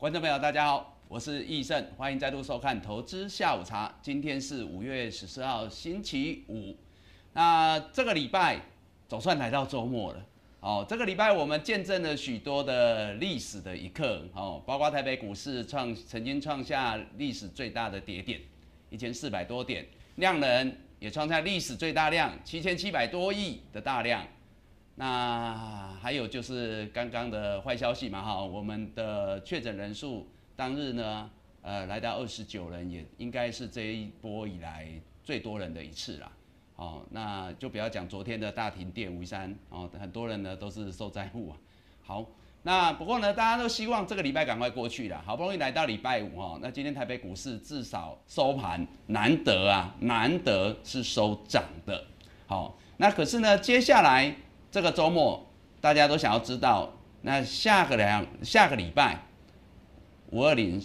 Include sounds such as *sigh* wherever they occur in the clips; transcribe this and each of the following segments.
观众朋友，大家好，我是易胜，欢迎再度收看《投资下午茶》。今天是五月十四号，星期五。那这个礼拜总算来到周末了。哦，这个礼拜我们见证了许多的历史的一刻。哦，包括台北股市创曾经创下历史最大的跌点，一千四百多点，量能也创下历史最大量，七千七百多亿的大量。那还有就是刚刚的坏消息嘛，哈，我们的确诊人数当日呢，呃，来到二十九人，也应该是这一波以来最多人的一次啦。哦，那就不要讲昨天的大停电，五三哦，很多人呢都是受灾户啊。好，那不过呢，大家都希望这个礼拜赶快过去了，好不容易来到礼拜五哦，那今天台北股市至少收盘难得啊，难得是收涨的。好，那可是呢，接下来。这个周末，大家都想要知道，那下个两下个礼拜五二零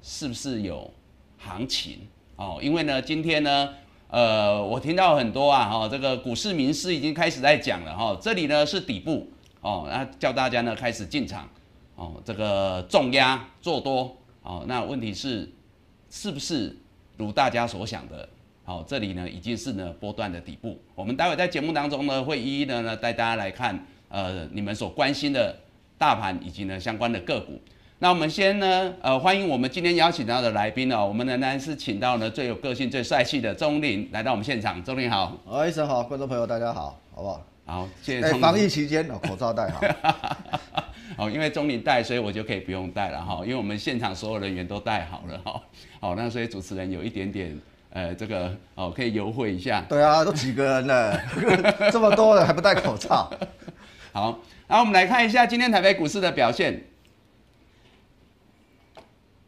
是不是有行情哦？因为呢，今天呢，呃，我听到很多啊，哈，这个股市名师已经开始在讲了哈，这里呢是底部哦，那叫大家呢开始进场哦，这个重压做多哦，那问题是是不是如大家所想的？好，这里呢已经是呢波段的底部。我们待会在节目当中呢会一一的呢带大家来看，呃，你们所关心的大盘以及呢相关的个股。那我们先呢，呃，欢迎我们今天邀请到的来宾哦，我们仍然是请到呢最有个性、最帅气的钟林来到我们现场。钟林好，哎，医生好，观众朋友大家好，好不好？好，谢谢。防疫期间哦，口罩戴好。*laughs* 好，因为钟林戴，所以我就可以不用戴了哈，因为我们现场所有人员都戴好了哈。好，那所以主持人有一点点。呃，这个哦，可以优惠一下。对啊，都几个人了，*laughs* 这么多人还不戴口罩。好，然后我们来看一下今天台北股市的表现。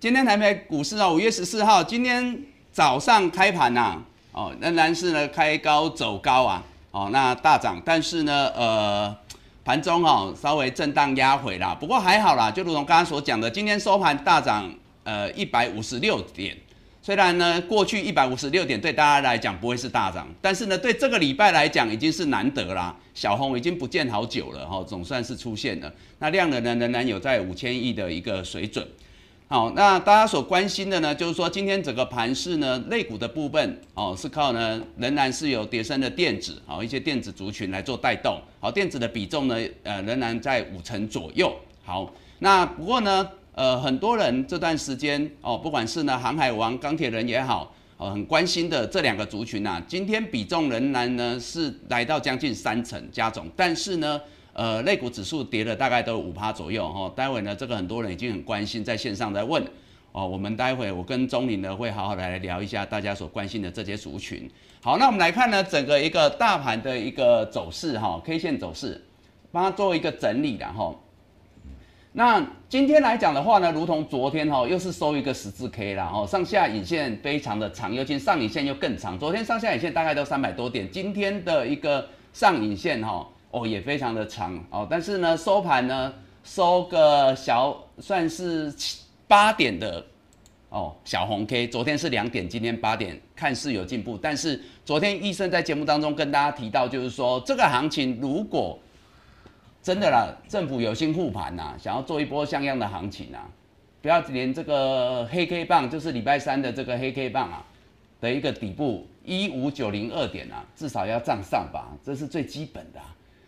今天台北股市啊，五月十四号，今天早上开盘呐，哦，仍然是呢开高走高啊，哦，那大涨，但是呢，呃，盘中哦稍微震荡压回啦，不过还好啦，就如同刚刚所讲的，今天收盘大涨，呃，一百五十六点。虽然呢，过去一百五十六点对大家来讲不会是大涨，但是呢，对这个礼拜来讲已经是难得啦。小红已经不见好久了哈，总算是出现了。那量能呢，仍然有在五千亿的一个水准。好，那大家所关心的呢，就是说今天整个盘市呢，类股的部分哦，是靠呢，仍然是有叠升的电子，好一些电子族群来做带动。好，电子的比重呢，呃，仍然在五成左右。好，那不过呢。呃，很多人这段时间哦，不管是呢航海王、钢铁人也好，哦，很关心的这两个族群呐，今天比重仍然呢是来到将近三成加总，但是呢，呃，类股指数跌了大概都五趴左右哈。待会呢，这个很多人已经很关心，在线上在问哦，我们待会我跟钟林呢会好好来聊一下大家所关心的这些族群。好，那我们来看呢整个一个大盘的一个走势哈，K 线走势，帮它做一个整理然后。那今天来讲的话呢，如同昨天哈，又是收一个十字 K 啦，哦，上下影线非常的长，尤其上影线又更长。昨天上下影线大概都三百多点，今天的一个上影线哈，哦也非常的长哦，但是呢收盘呢收个小算是七八点的哦小红 K，昨天是两点，今天八点，看似有进步，但是昨天医生在节目当中跟大家提到，就是说这个行情如果真的啦，政府有心护盘呐，想要做一波像样的行情啊，不要连这个黑 K 棒，就是礼拜三的这个黑 K 棒啊的一个底部一五九零二点啊，至少要站上吧，这是最基本的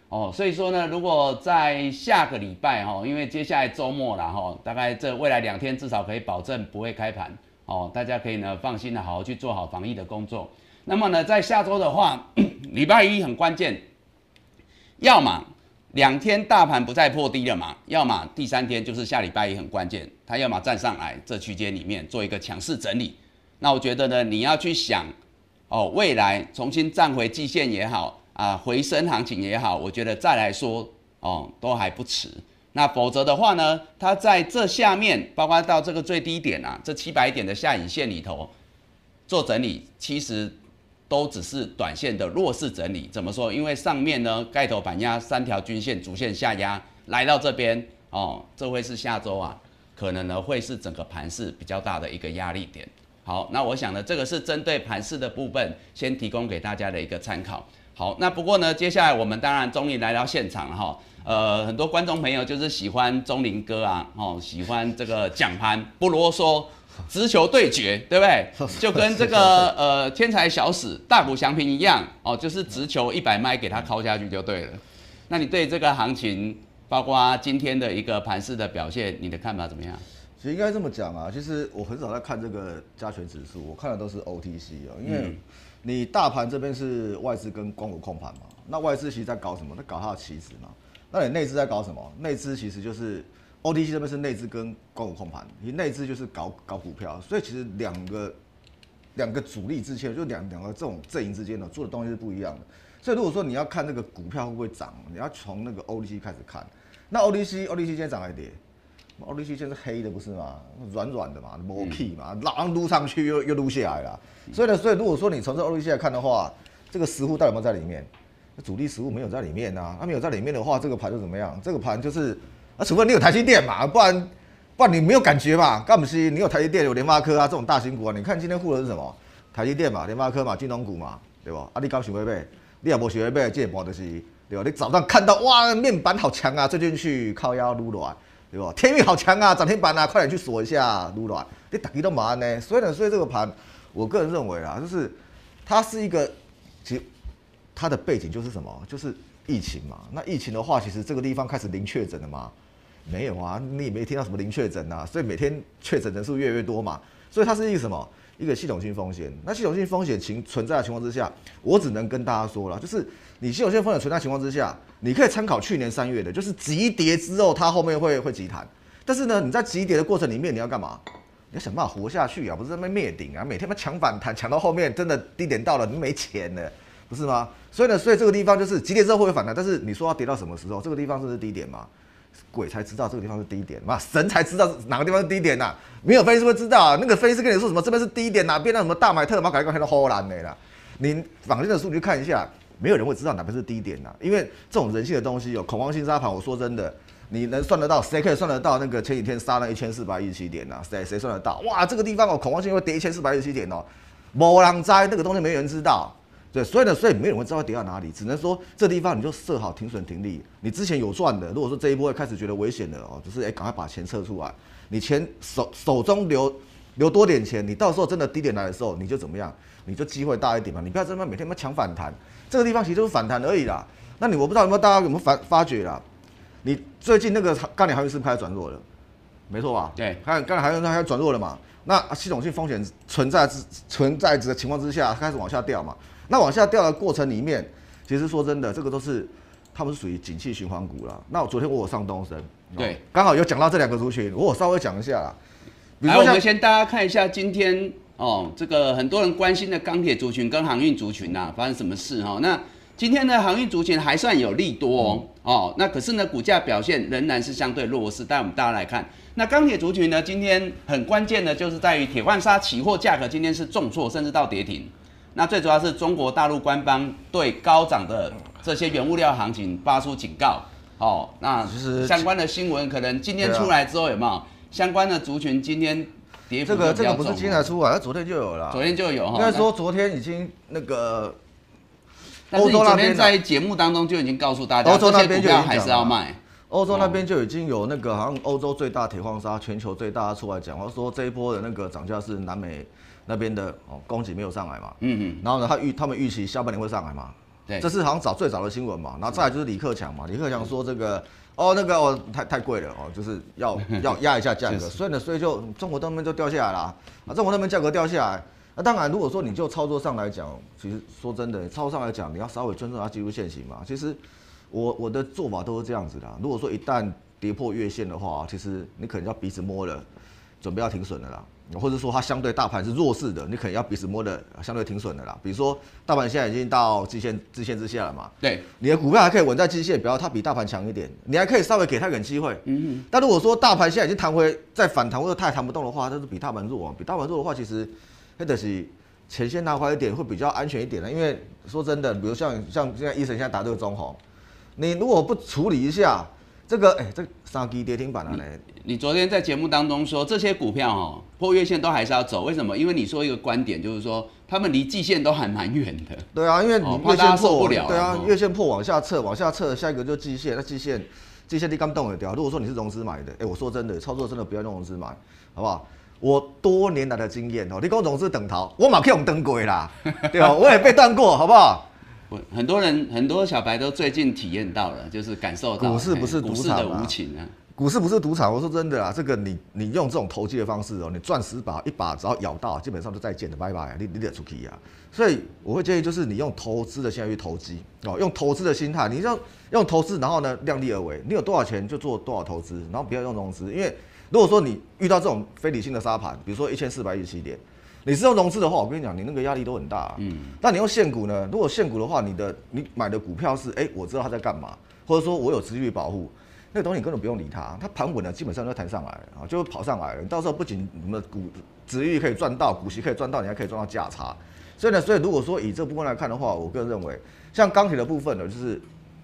哦。所以说呢，如果在下个礼拜哈，因为接下来周末了哈，大概这未来两天至少可以保证不会开盘哦，大家可以呢放心的好好去做好防疫的工作。那么呢，在下周的话，*coughs* 礼拜一很关键，要么。两天大盘不再破低了嘛？要么第三天就是下礼拜一很关键，它要么站上来这区间里面做一个强势整理。那我觉得呢，你要去想哦，未来重新站回季线也好啊，回升行情也好，我觉得再来说哦都还不迟。那否则的话呢，它在这下面，包括到这个最低点啊，这七百点的下影线里头做整理，其实。都只是短线的弱势整理，怎么说？因为上面呢盖头板压三条均线逐线下压来到这边哦，这会是下周啊，可能呢会是整个盘势比较大的一个压力点。好，那我想呢这个是针对盘势的部分，先提供给大家的一个参考。好，那不过呢接下来我们当然终于来到现场了哈。呃，很多观众朋友就是喜欢钟林哥啊，哦，喜欢这个讲盘不啰嗦，直球对决，对不对？*laughs* 就跟这个呃天才小史大谷翔平一样，哦，就是直球一百迈给他敲下去就对了。那你对这个行情，包括今天的一个盘势的表现，你的看法怎么样？其实应该这么讲啊，其实我很少在看这个加权指数，我看的都是 OTC 啊，因为你大盘这边是外资跟光谷控盘嘛，那外资其实在搞什么？在搞它的棋子嘛。那你内资在搞什么？内资其实就是 OTC 这边是内资跟光谷控盘，你内资就是搞搞股票，所以其实两个两个主力之间，就两两个这种阵营之间呢，做的东西是不一样的。所以如果说你要看那个股票会不会涨，你要从那个 ODC 开始看。那 ODC ODC 现在涨还跌？ODC 现在是黑的不是吗？软软的嘛，磨屁嘛，然后撸上去又又撸下来了。所以呢，所以如果说你从这 ODC 来看的话，这个实物到底有没有在里面？主力实物没有在里面啊。它没有在里面的话，这个盘就怎么样？这个盘就是啊，除非你有台积电嘛，不然不然你没有感觉嘛。干不是你有台积电有联发科啊这种大型股啊？你看今天护的是什么？台积电嘛，联发科嘛，金融股嘛，对不？啊，你刚想要买？你也无学会买，这盘就是对吧？你早上看到哇，面板好强啊，最近去靠腰撸卵，对吧？天运好强啊，涨停板啊，快点去锁一下撸卵。你打击都麻呢，所以呢，所以这个盘，我个人认为啊，就是它是一个，其实它的背景就是什么？就是疫情嘛。那疫情的话，其实这个地方开始零确诊了嘛？没有啊，你也没听到什么零确诊啊，所以每天确诊人数越来越多嘛。所以它是一个什么？一个系统性风险，那系统性风险情存在的情况之下，我只能跟大家说了，就是你系统性风险存在情况之下，你可以参考去年三月的，就是急跌之后它后面会会急弹，但是呢，你在急跌的过程里面你要干嘛？你要想办法活下去啊，不是在那灭顶啊，每天嘛抢反弹，抢到后面真的低点到了，你没钱了，不是吗？所以呢，所以这个地方就是急跌之后会反弹，但是你说要跌到什么时候？这个地方是不是低点嘛？鬼才知道这个地方是低点嘛，神才知道哪个地方是低点呐。没有分析师会知道啊，那个分析师跟你说什么这边是低点，哪边那什么大买特买，改一改都荷兰的啦。你坊间的数据看一下，没有人会知道哪边是低点呐，因为这种人性的东西有恐慌性杀盘。我说真的，你能算得到？谁可以算得到那个前几天杀了一千四百一十七点呐？谁谁算得到？哇，这个地方哦，恐慌性会跌一千四百一十七点哦，某人灾那个东西没人知道。对，所以呢，所以没有人会知道跌到哪里，只能说这地方你就设好停损停利。你之前有赚的，如果说这一波开始觉得危险了哦，就是哎，赶快把钱撤出来。你钱手手中留留多点钱，你到时候真的低点来的时候，你就怎么样？你就机会大一点嘛。你不要这么每天么抢反弹，这个地方其实就是反弹而已啦。那你我不知道有没有大家有没有发发觉啦？你最近那个钢铁行业是不是开始转弱了？没错吧？对，看钢铁行业它开始转弱了嘛？那系统性风险存在之存在的情况之下，开始往下掉嘛？那往下掉的过程里面，其实说真的，这个都是他们是属于景气循环股啦。那我昨天我有上东升，对，刚好有讲到这两个族群，我稍微讲一下啦。来，我们先大家看一下今天哦，这个很多人关心的钢铁族群跟航运族群呐，发生什么事哈？那今天的航运族群还算有利多哦，哦，那可是呢，股价表现仍然是相对弱势。但我们大家来看，那钢铁族群呢，今天很关键的就是在于铁矿砂期货价格今天是重挫，甚至到跌停。那最主要是中国大陆官方对高涨的这些原物料行情发出警告。哦，那其实相关的新闻可能今天出来之后有没有相关的族群今天跌这个这个不是今天才出来，昨天就有了。昨天就有哈。应该说昨天已经那个欧洲那边在节目当中就已经告诉大家，欧洲那边就还是要卖。欧洲那边就已经有那个好像欧洲最大铁矿砂全球最大出来讲，话说这一波的那个涨价是南美。那边的哦供给没有上来嘛，嗯嗯，然后呢，他预他们预期下半年会上来嘛，对，这是好像早最早的新闻嘛，然后再来就是李克强嘛，李克强说这个哦那个哦太太贵了哦，就是要 *laughs* 要压一下价格，所以呢，所以就中国那边就掉下来了啊，中国那边价格掉下来，那当然如果说你就操作上来讲，其实说真的，操作上来讲，你要稍微尊重它技术线型嘛，其实我我的做法都是这样子的，如果说一旦跌破月线的话，其实你可能要鼻子摸了，准备要停损的啦。或者说它相对大盘是弱势的，你可能要彼此摸的相对挺损的啦。比如说大盘现在已经到季线、季线之下了嘛，对，你的股票还可以稳在季线，比要它比大盘强一点，你还可以稍微给它点机会。嗯嗯。但如果说大盘现在已经弹回再反弹或者太弹不动的话，它是比大盘弱啊，比大盘弱的话，其实那得是前线拿回一点会比较安全一点的。因为说真的，比如像像现在医生现在打这个中红，你如果不处理一下。这个哎、这三基跌停板了嘞，你昨天在节目当中说，这些股票哦破月线都还是要走，为什么？因为你说一个观点，就是说他们离季线都还蛮远的。对啊，因为哦你月线破不了对啊哦，月线破往下撤，往下撤，下一个就季线，那季线，季线你刚动了掉。如果说你是融资买的，哎、我说真的，操作真的不要用融资买，好不好？我多年来的经验哦，你跟我融资等逃，我马可以用登轨啦，对吧？我也被断过，好不好？我很多人很多小白都最近体验到了，就是感受到股市不是哎股市的赌场啊无情啊。股市不是赌场，我说真的啊，这个你你用这种投机的方式哦，你赚十把一把只要咬到，基本上就再见了，拜拜，你你得出去啊。所以我会建议就是你用投资的心态去投机哦，用投资的心态，你要用投资，然后呢量力而为，你有多少钱就做多少投资，然后不要用融资，因为如果说你遇到这种非理性的沙盘，比如说一千四百一十七点，你是用融资的话，我跟你讲，你那个压力都很大、啊。嗯。但你用现股呢？如果现股的话，你的你买的股票是，哎、我知道它在干嘛，或者说我有持续保护，那个东西你根本不用理它，它盘稳了，基本上就弹上来了啊，就跑上来了。你到时候不仅你们股值率可以赚到，股息可以赚到，你还可以赚到价差。所以呢，所以如果说以这部分来看的话，我个人认为，像钢铁的部分呢，就是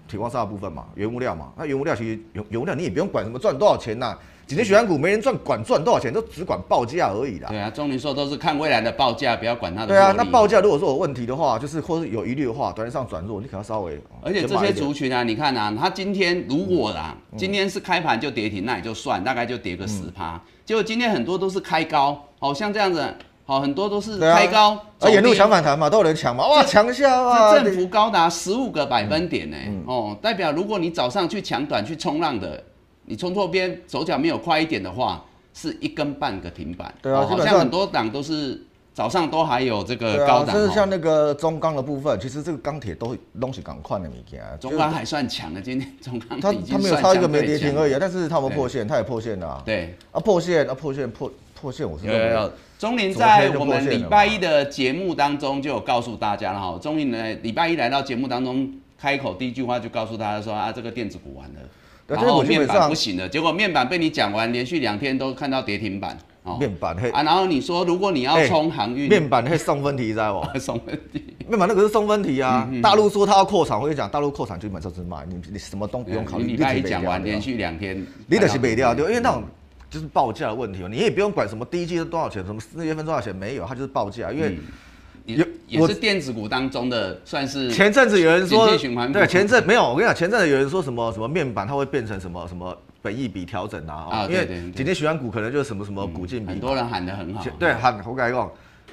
铁矿砂的部分嘛，原物料嘛。那原物料其实原原物料你也不用管什么赚多少钱呐、今天血管股没人赚，管赚多少钱，都只管报价而已啦。对啊，钟林说都是看未来的报价，不要管它的对啊，那报价如果说有问题的话，就是或是有疑虑的话，短线上转弱，你可能要稍微。而且这些族群啊，你看啊，它今天如果啦，嗯今天是开盘就跌停，那也就算，大概就跌个十趴。结果今天很多都是开高，好像这样子，好很多都是开高，啊，走沿路跌抢反弹嘛，都有人抢嘛，哇，抢一下哇！这振幅高达十五个百分点呢、嗯哦，代表如果你早上去抢短去冲浪的，你冲错边手脚没有快一点的话，是一根半个停板。对啊哦好像很多档都是早上都还有这个高档、哦。就是像那个中钢的部分，其实这个钢铁都东西赶快的物件，中钢还算强的，今天 *laughs* 中钢它它没有算差一个没跌停而已啊，但是它有破线？它也破线了啊，对，啊破线啊破线破破线，我是钟林在我们礼拜一的节目当中就有告诉大家了哈。钟林呢，礼拜一来到节目当中，开口第一句话就告诉大家说啊，这个电子股完了，然后面板不行了。结果面板被你讲完，连续两天都看到跌停板哦。面板嘿，啊，然后你说如果你要哎冲航运，面板嘿送分题，知道不？什么问题？面板那个是送分题嗯啊，大陆说他要扩产，我跟你讲，大陆扩产基本上是卖，你你什么都不用考虑，你礼拜一讲完，连续两天，你得是卖掉对，因为那种就是报价的问题哦，你也不用管什么第一季是多少钱，什么四月份多少钱，没有，它就是报价，因为也有也是电子股当中的算是前阵子有人说对，前阵没有，我跟你讲，前阵子有人说什么什么面板它会变成什么什么本益比调整啊，啊哦因为对对对。景气循环股可能就是什么什么股净比嘛，很多人喊得很好，对，喊我改讲，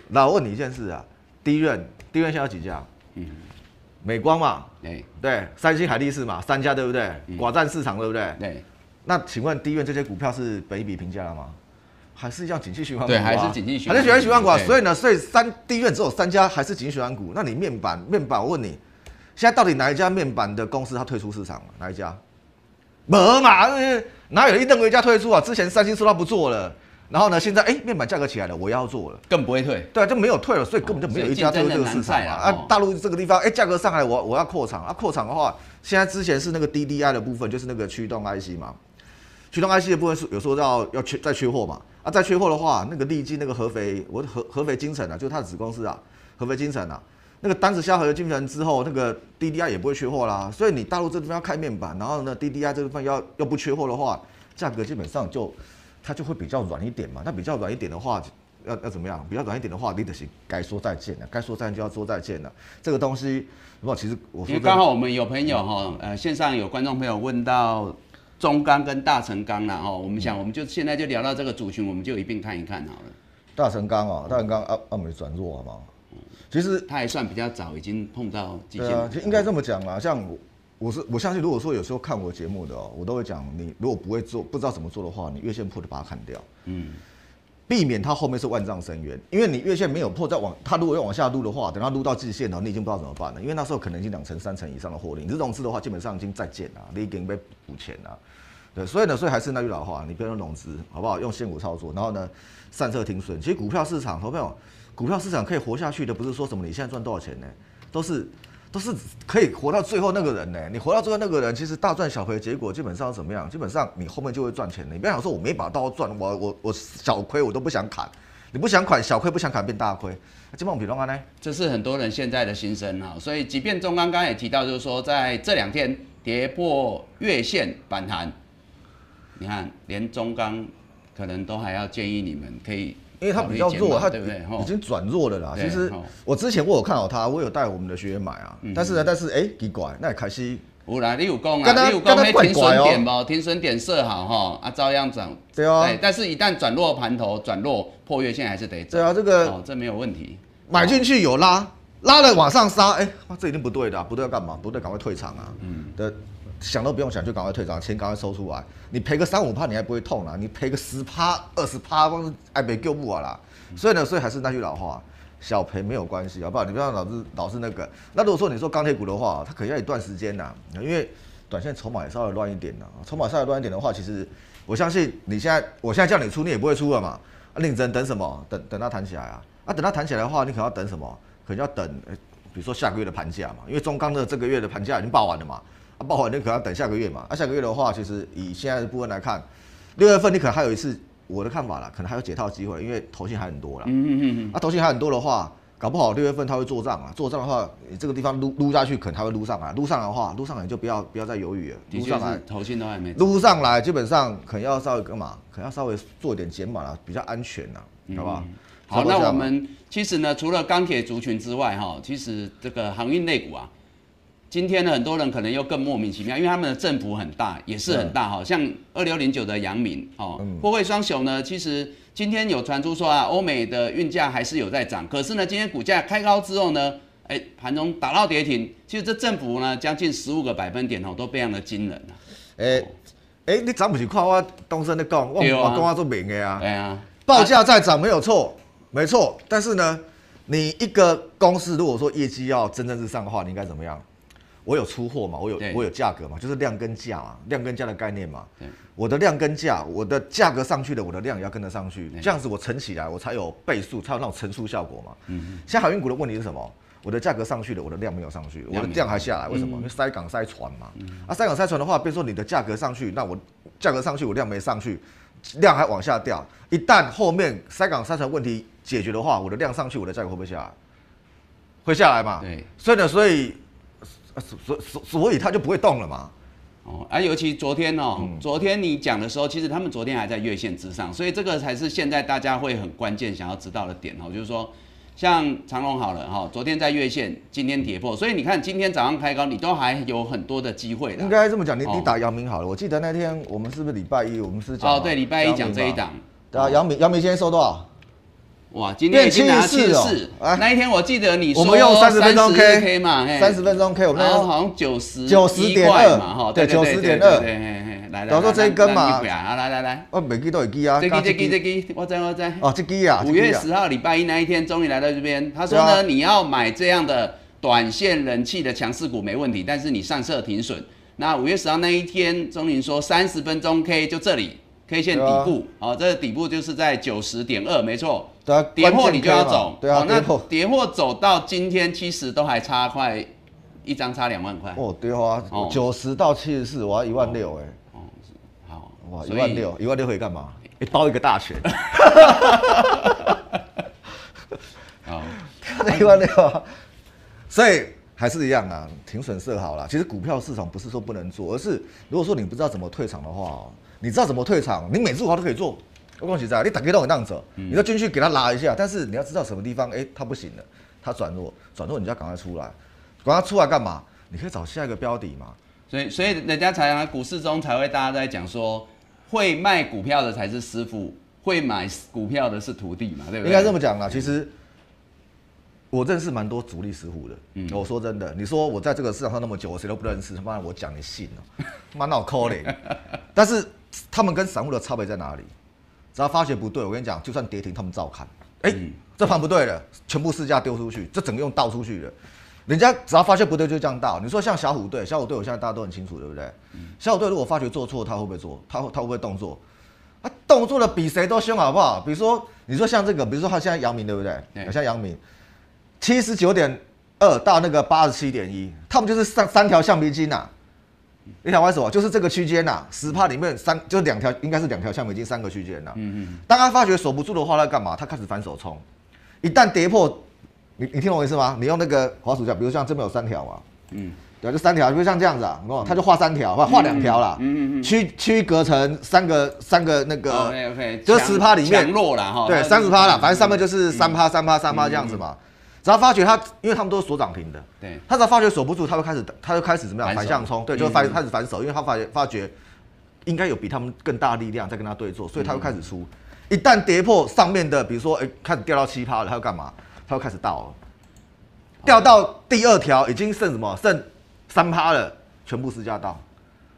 那我问你一件事啊，第一任第一任现在有几家？嗯。美光嘛，对。对，三星、海力士嘛，三家对不对？寡占市场对不对？对那请问第一任这些股票是本益比评价了吗？还是一样景气循环股、啊？对还是景气循环还是景气循环股啊？所以呢，所以三第一任只有三家还是景气循环股。那你面板面板，我问你，现在到底哪一家面板的公司它退出市场了？哪一家？没嘛，呃哪有一任何一家退出啊？之前三星说它不做了，然后呢，现在哎、面板价格起来了，我要做了。更不会退。对啊，就没有退了，所以根本就没有一家退入这个市场啊哦，啊大陆这个地方，哎，价格上来，我我要扩厂啊，扩厂的话，现在之前是那个 DDI 的部分，就是那个驱动 IC 嘛，驱动 IC 的部分是有时候要要缺再缺货嘛，啊，再缺货的话，那个利基那个合肥，我的合合肥精城啊，就是它的子公司啊，合肥精城啊，那个单子下合肥精城之后，那个 DDI 也不会缺货啦，所以你大陆这地方要开面板，然后呢 DDI 这部分要要不缺货的话，价格基本上就它就会比较软一点嘛，那比较软一点的话。要要怎么样？比较软一点的话，你得是该说再见了，该说再见就要说再见了。这个东西，不，其实我因为刚好我们有朋友哈，呃，线上有观众朋友问到中钢跟大成钢了哦，我们想我们就现在就聊到这个族群，我们就一并看一看好了。大成钢啊，大成钢啊啊没转弱好不好？其实它还算比较早，已经碰到极限。对啊，其实应该这么讲啦。像我，我是我相信，如果说有时候看我节目的哦，我都会讲，你如果不会做，不知道怎么做的话，你月线破就把它砍掉，嗯，避免它后面是万丈深渊。因为你月线没有破，再往它如果要往下撸的话，等它撸到季线了，你已经不知道怎么办了。因为那时候可能已经两成、三成以上的获利，你这融资的话，基本上已经再见了，你已经被补钱了。对，所以呢，所以还是那句老话，你不要用融资，好不好？用现股操作，然后呢，善策停损。其实股票市场，投朋友，股票市场可以活下去的，不是说什么你现在赚多少钱呢，都是都是可以活到最后那个人呢。你活到最后那个人，其实大赚小赔，结果基本上怎么样？基本上你后面就会赚钱的。你不要想说我每把刀赚，我我我小亏我都不想砍，你不想砍小亏不想砍变大亏，基本上比龙安呢？这是很多人现在的心声啊，所以即便中刚刚也提到，就是说在这两天跌破月线反弹，你看连中钢可能都还要建议你们可以因为它比较弱，它码对不对？吼已经转弱了啦。其实我之前我有看好它，我有带我们的学员买啊。嗯但是呢，但是哎，奇怪，那也开始有啦，你有讲跟他啊，你有讲跟他迄停损点不？停损点设好哈，啊，照样涨。对啊对，但是一旦转弱盘头转弱破月线还是得走。对啊，这个哦，这没有问题。买进去有拉，拉了往上杀，哎、哇这一定不对的啊、不对要干嘛？不对，赶快退场啊！嗯，的想都不用想，就赶快退场，钱赶快收出来。你赔个三五趴，你还不会痛啦？你赔个十趴、二十趴，光是爱赔救不完啦。所以呢，所以还是那句老话，小赔没有关系，好不好？你不要老是老是那个。那如果说你说钢铁股的话，它可能要一段时间呐，因为短线筹码也稍微乱一点呐。筹码稍微乱一点的话，其实我相信你现在，我现在叫你出，你也不会出了嘛。啊，你只能等什么？等等它弹起来啊！啊，等它弹起来的话，你可能要等什么？可能要等，比如说下个月的盘价嘛，因为中钢的这个月的盘价已经报完了嘛，啊，报完你可能要等下个月嘛。啊，下个月的话，其实以现在的部分来看，六月份你可能还有一次，我的看法啦，可能还有解套机会，因为头信还很多啦。嗯嗯嗯啊，头信还很多的话，搞不好六月份它会做账啊，做账的话，你这个地方撸撸下去，可能它会撸上来，撸上来的话，撸上来就不要不要再犹豫了，撸上来是头信都还没。撸上来，基本上可能要稍微干嘛？可能要稍微做一点减码啦，比较安全啦，好不好？嗯好，那我们其实呢，除了钢铁族群之外，哈，其实这个航运类股啊，今天呢，很多人可能又更莫名其妙，因为他们的振幅很大，也是很大哈。像二六零九的阳明哦，嗯货柜双雄呢，其实今天有传出说啊，欧美的运价还是有在涨，可是呢，今天股价开高之后呢，哎，盘中打到跌停，其实这振幅呢，将近十五个百分点哦，都非常的惊人啊。诶、诶、你涨不是看我东升在讲，我我讲我做明的啊。对啊，报价在涨没有错，没错。但是呢，你一个公司如果说业绩要蒸蒸日上的话，你应该怎么样？我有出货嘛，我有我有价格嘛，就是量跟价嘛，量跟价的概念嘛。我的量跟价，我的价格上去了，我的量也要跟得上去对，这样子我乘起来，我才有倍数，才有那种乘数效果嘛。嗯。现在海运股的问题是什么？我的价格上去了，我的量没有上去，我的量还下来，为什么？因为塞港塞船嘛。啊，塞港塞船的话，比如说你的价格上去，那我价格上去，我量没上去，量还往下掉。一旦后面塞港塞船问题解决的话，我的量上去，我的价格会不会下来？会下来嘛？对。所以呢，所以呃所所所以它就不会动了嘛。哦，啊，尤其昨天哦，嗯昨天你讲的时候，其实他们昨天还在月线之上，所以这个才是现在大家会很关键想要知道的点哦，就是说，像长隆好了哈、昨天在月线，今天跌破，所以你看今天早上开高，你都还有很多的机会应。该这么讲，你哦你打姚明好了。我记得那天我们是不是礼拜一，我们是讲哦，对，礼拜一讲这一档，对啊，阳明姚明现在收多少？哇，今天已经拿七变74四那一天我记得你说我们用三十分钟 K 嘛，三十分钟 K，我们好像九十九十点二嘛，哈，对对对90.2对对对，嘿嘿，来来，然后说这一根嘛来来来我每记都有记啊。这刚刚支这支这支，我知我知。哦，这支啊，五月十号礼拜一那一天，终于来到这边。他说呢，你要买这样的短线人气的强势股没问题，但是你上色停损。那五月十号那一天，钟林说三十分钟 K 就这里 K 线底部，哦，这个底部就是在九十点二，没错。对啊，跌破你就要走，对啊，哦那跌破。跌破走到今天其实都还差快一张差两万块。哦，对啊哦，九十到七十四，我要一万六哎，哦好，哇，一万六，一万六可以干嘛？一 *laughs* 包一个大拳，*laughs* 好，*laughs* 一万六啊，所以还是一样啊，停损设好了。其实股票市场不是说不能做，而是如果说你不知道怎么退场的话哦，你知道怎么退场，你每只股票都可以做。我恭喜在，你打开都很让走，你要进去给他拉一下，但是你要知道什么地方，哎、他不行了，他转弱，转弱你就要赶快出来，赶快出来干嘛？你可以找下一个标的嘛。所以所以人家才啊，股市中才会大家在讲说，会卖股票的才是师傅，会买股票的是徒弟嘛，对不对？应该这么讲啦，其实我认识蛮多主力师傅的。嗯，我说真的，你说我在这个市场上那么久，我谁都不认识，他妈的我讲你信哦、妈脑壳嘞。但是他们跟散户的差别在哪里？只要发觉不对，我跟你讲，就算跌停，他们照看。哎、这盘不对了，全部市价丢出去，这整个用倒出去了。人家只要发现不对就这样倒。你说像小虎队，小虎队我现在大家都很清楚，对不对？小虎队如果发觉做错，他会不会做？他会他会不会动作？啊，动作的比谁都凶，好不好？比如说，你说像这个，比如说他现在阳明，对不对？对像阳明，七十九点二到那个八十七点一，他们就是三三条橡皮筋呐、你想玩什么？就是这个区间呐，十趴里面三就是两条，应该是两条橡皮筋，三个区间呐。嗯嗯，当他发觉守不住的话，他干嘛？他开始反手冲，一旦跌破，你你听懂我意思吗？你用那个滑鼠架，比如像这边有三条嘛，嗯，对，就三条，比如像这样子啊，哦，他就画三条，画画两条啦，嗯嗯嗯区区隔成三个三个那个，OK OK，就是10趴里面强弱了哈，对，三十趴啦，嗯反正上面就是三趴三趴三趴这样子嘛。只要发觉他，因为他们都是锁涨停的，对他只要发觉守不住，他会开始，他就开始怎么样反向冲，对，嗯就会发开始反手，因为他发觉发觉应该有比他们更大的力量在跟他对坐，所以他会开始出。一旦跌破上面的，比如说，哎、开始掉到七趴了，他要干嘛？他会开始倒了，掉到第二条已经剩什么？剩三趴了，全部私家倒。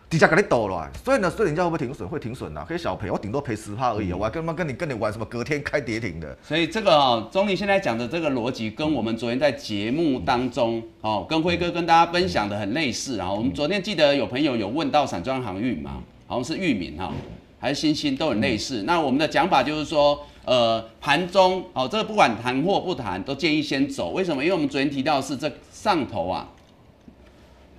底下给你抖了，所以呢，所以人家会不会停损？会停损啊，可以小赔，我顶多赔十趴而已、啊，我还跟他妈跟你跟你玩什么隔天开跌停的，所以这个哦，钟林现在讲的这个逻辑，跟我们昨天在节目当中哦，跟辉哥跟大家分享的很类似啊。我们昨天记得有朋友有问到散装航运嘛，好像是裕民哈，还是新兴都很类似。那我们的讲法就是说，呃，盘中哦，这个不管谈或不谈，都建议先走。为什么？因为我们昨天提到的是这上头啊，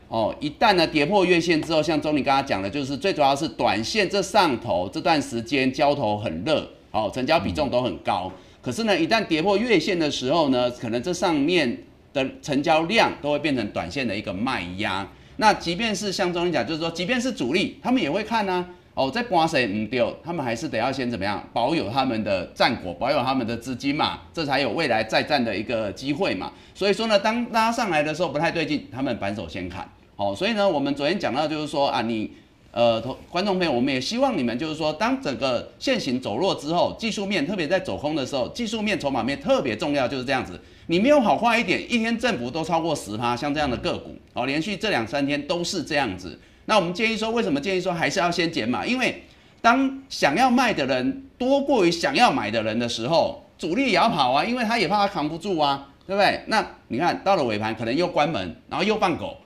哦，一旦呢跌破月线之后，像钟林刚刚讲的，就是最主要是短线这上头这段时间交投很热，哦，成交比重都很高。可是呢，一旦跌破月线的时候呢，可能这上面的成交量都会变成短线的一个卖压。那即便是像钟林讲，就是说，即便是主力，他们也会看呢、哦，在刮谁唔丢，他们还是得要先怎么样保有他们的战果，保有他们的资金嘛，这才有未来再战的一个机会嘛。所以说呢，当拉上来的时候不太对劲，他们反手先砍。哦，所以呢，我们昨天讲到就是说啊，你呃，投观众朋友，我们也希望你们就是说，当整个线型走弱之后，技术面特别在走空的时候，技术面、筹码面特别重要，就是这样子。你没有好坏一点，一天振幅都超过十趴，像这样的个股，哦，连续这两三天都是这样子。那我们建议说，为什么建议说还是要先减码？因为当想要卖的人多过于想要买的人的时候，主力也要跑啊，因为他也怕他扛不住啊，对不对？那你看到了尾盘，可能又关门，然后又放狗。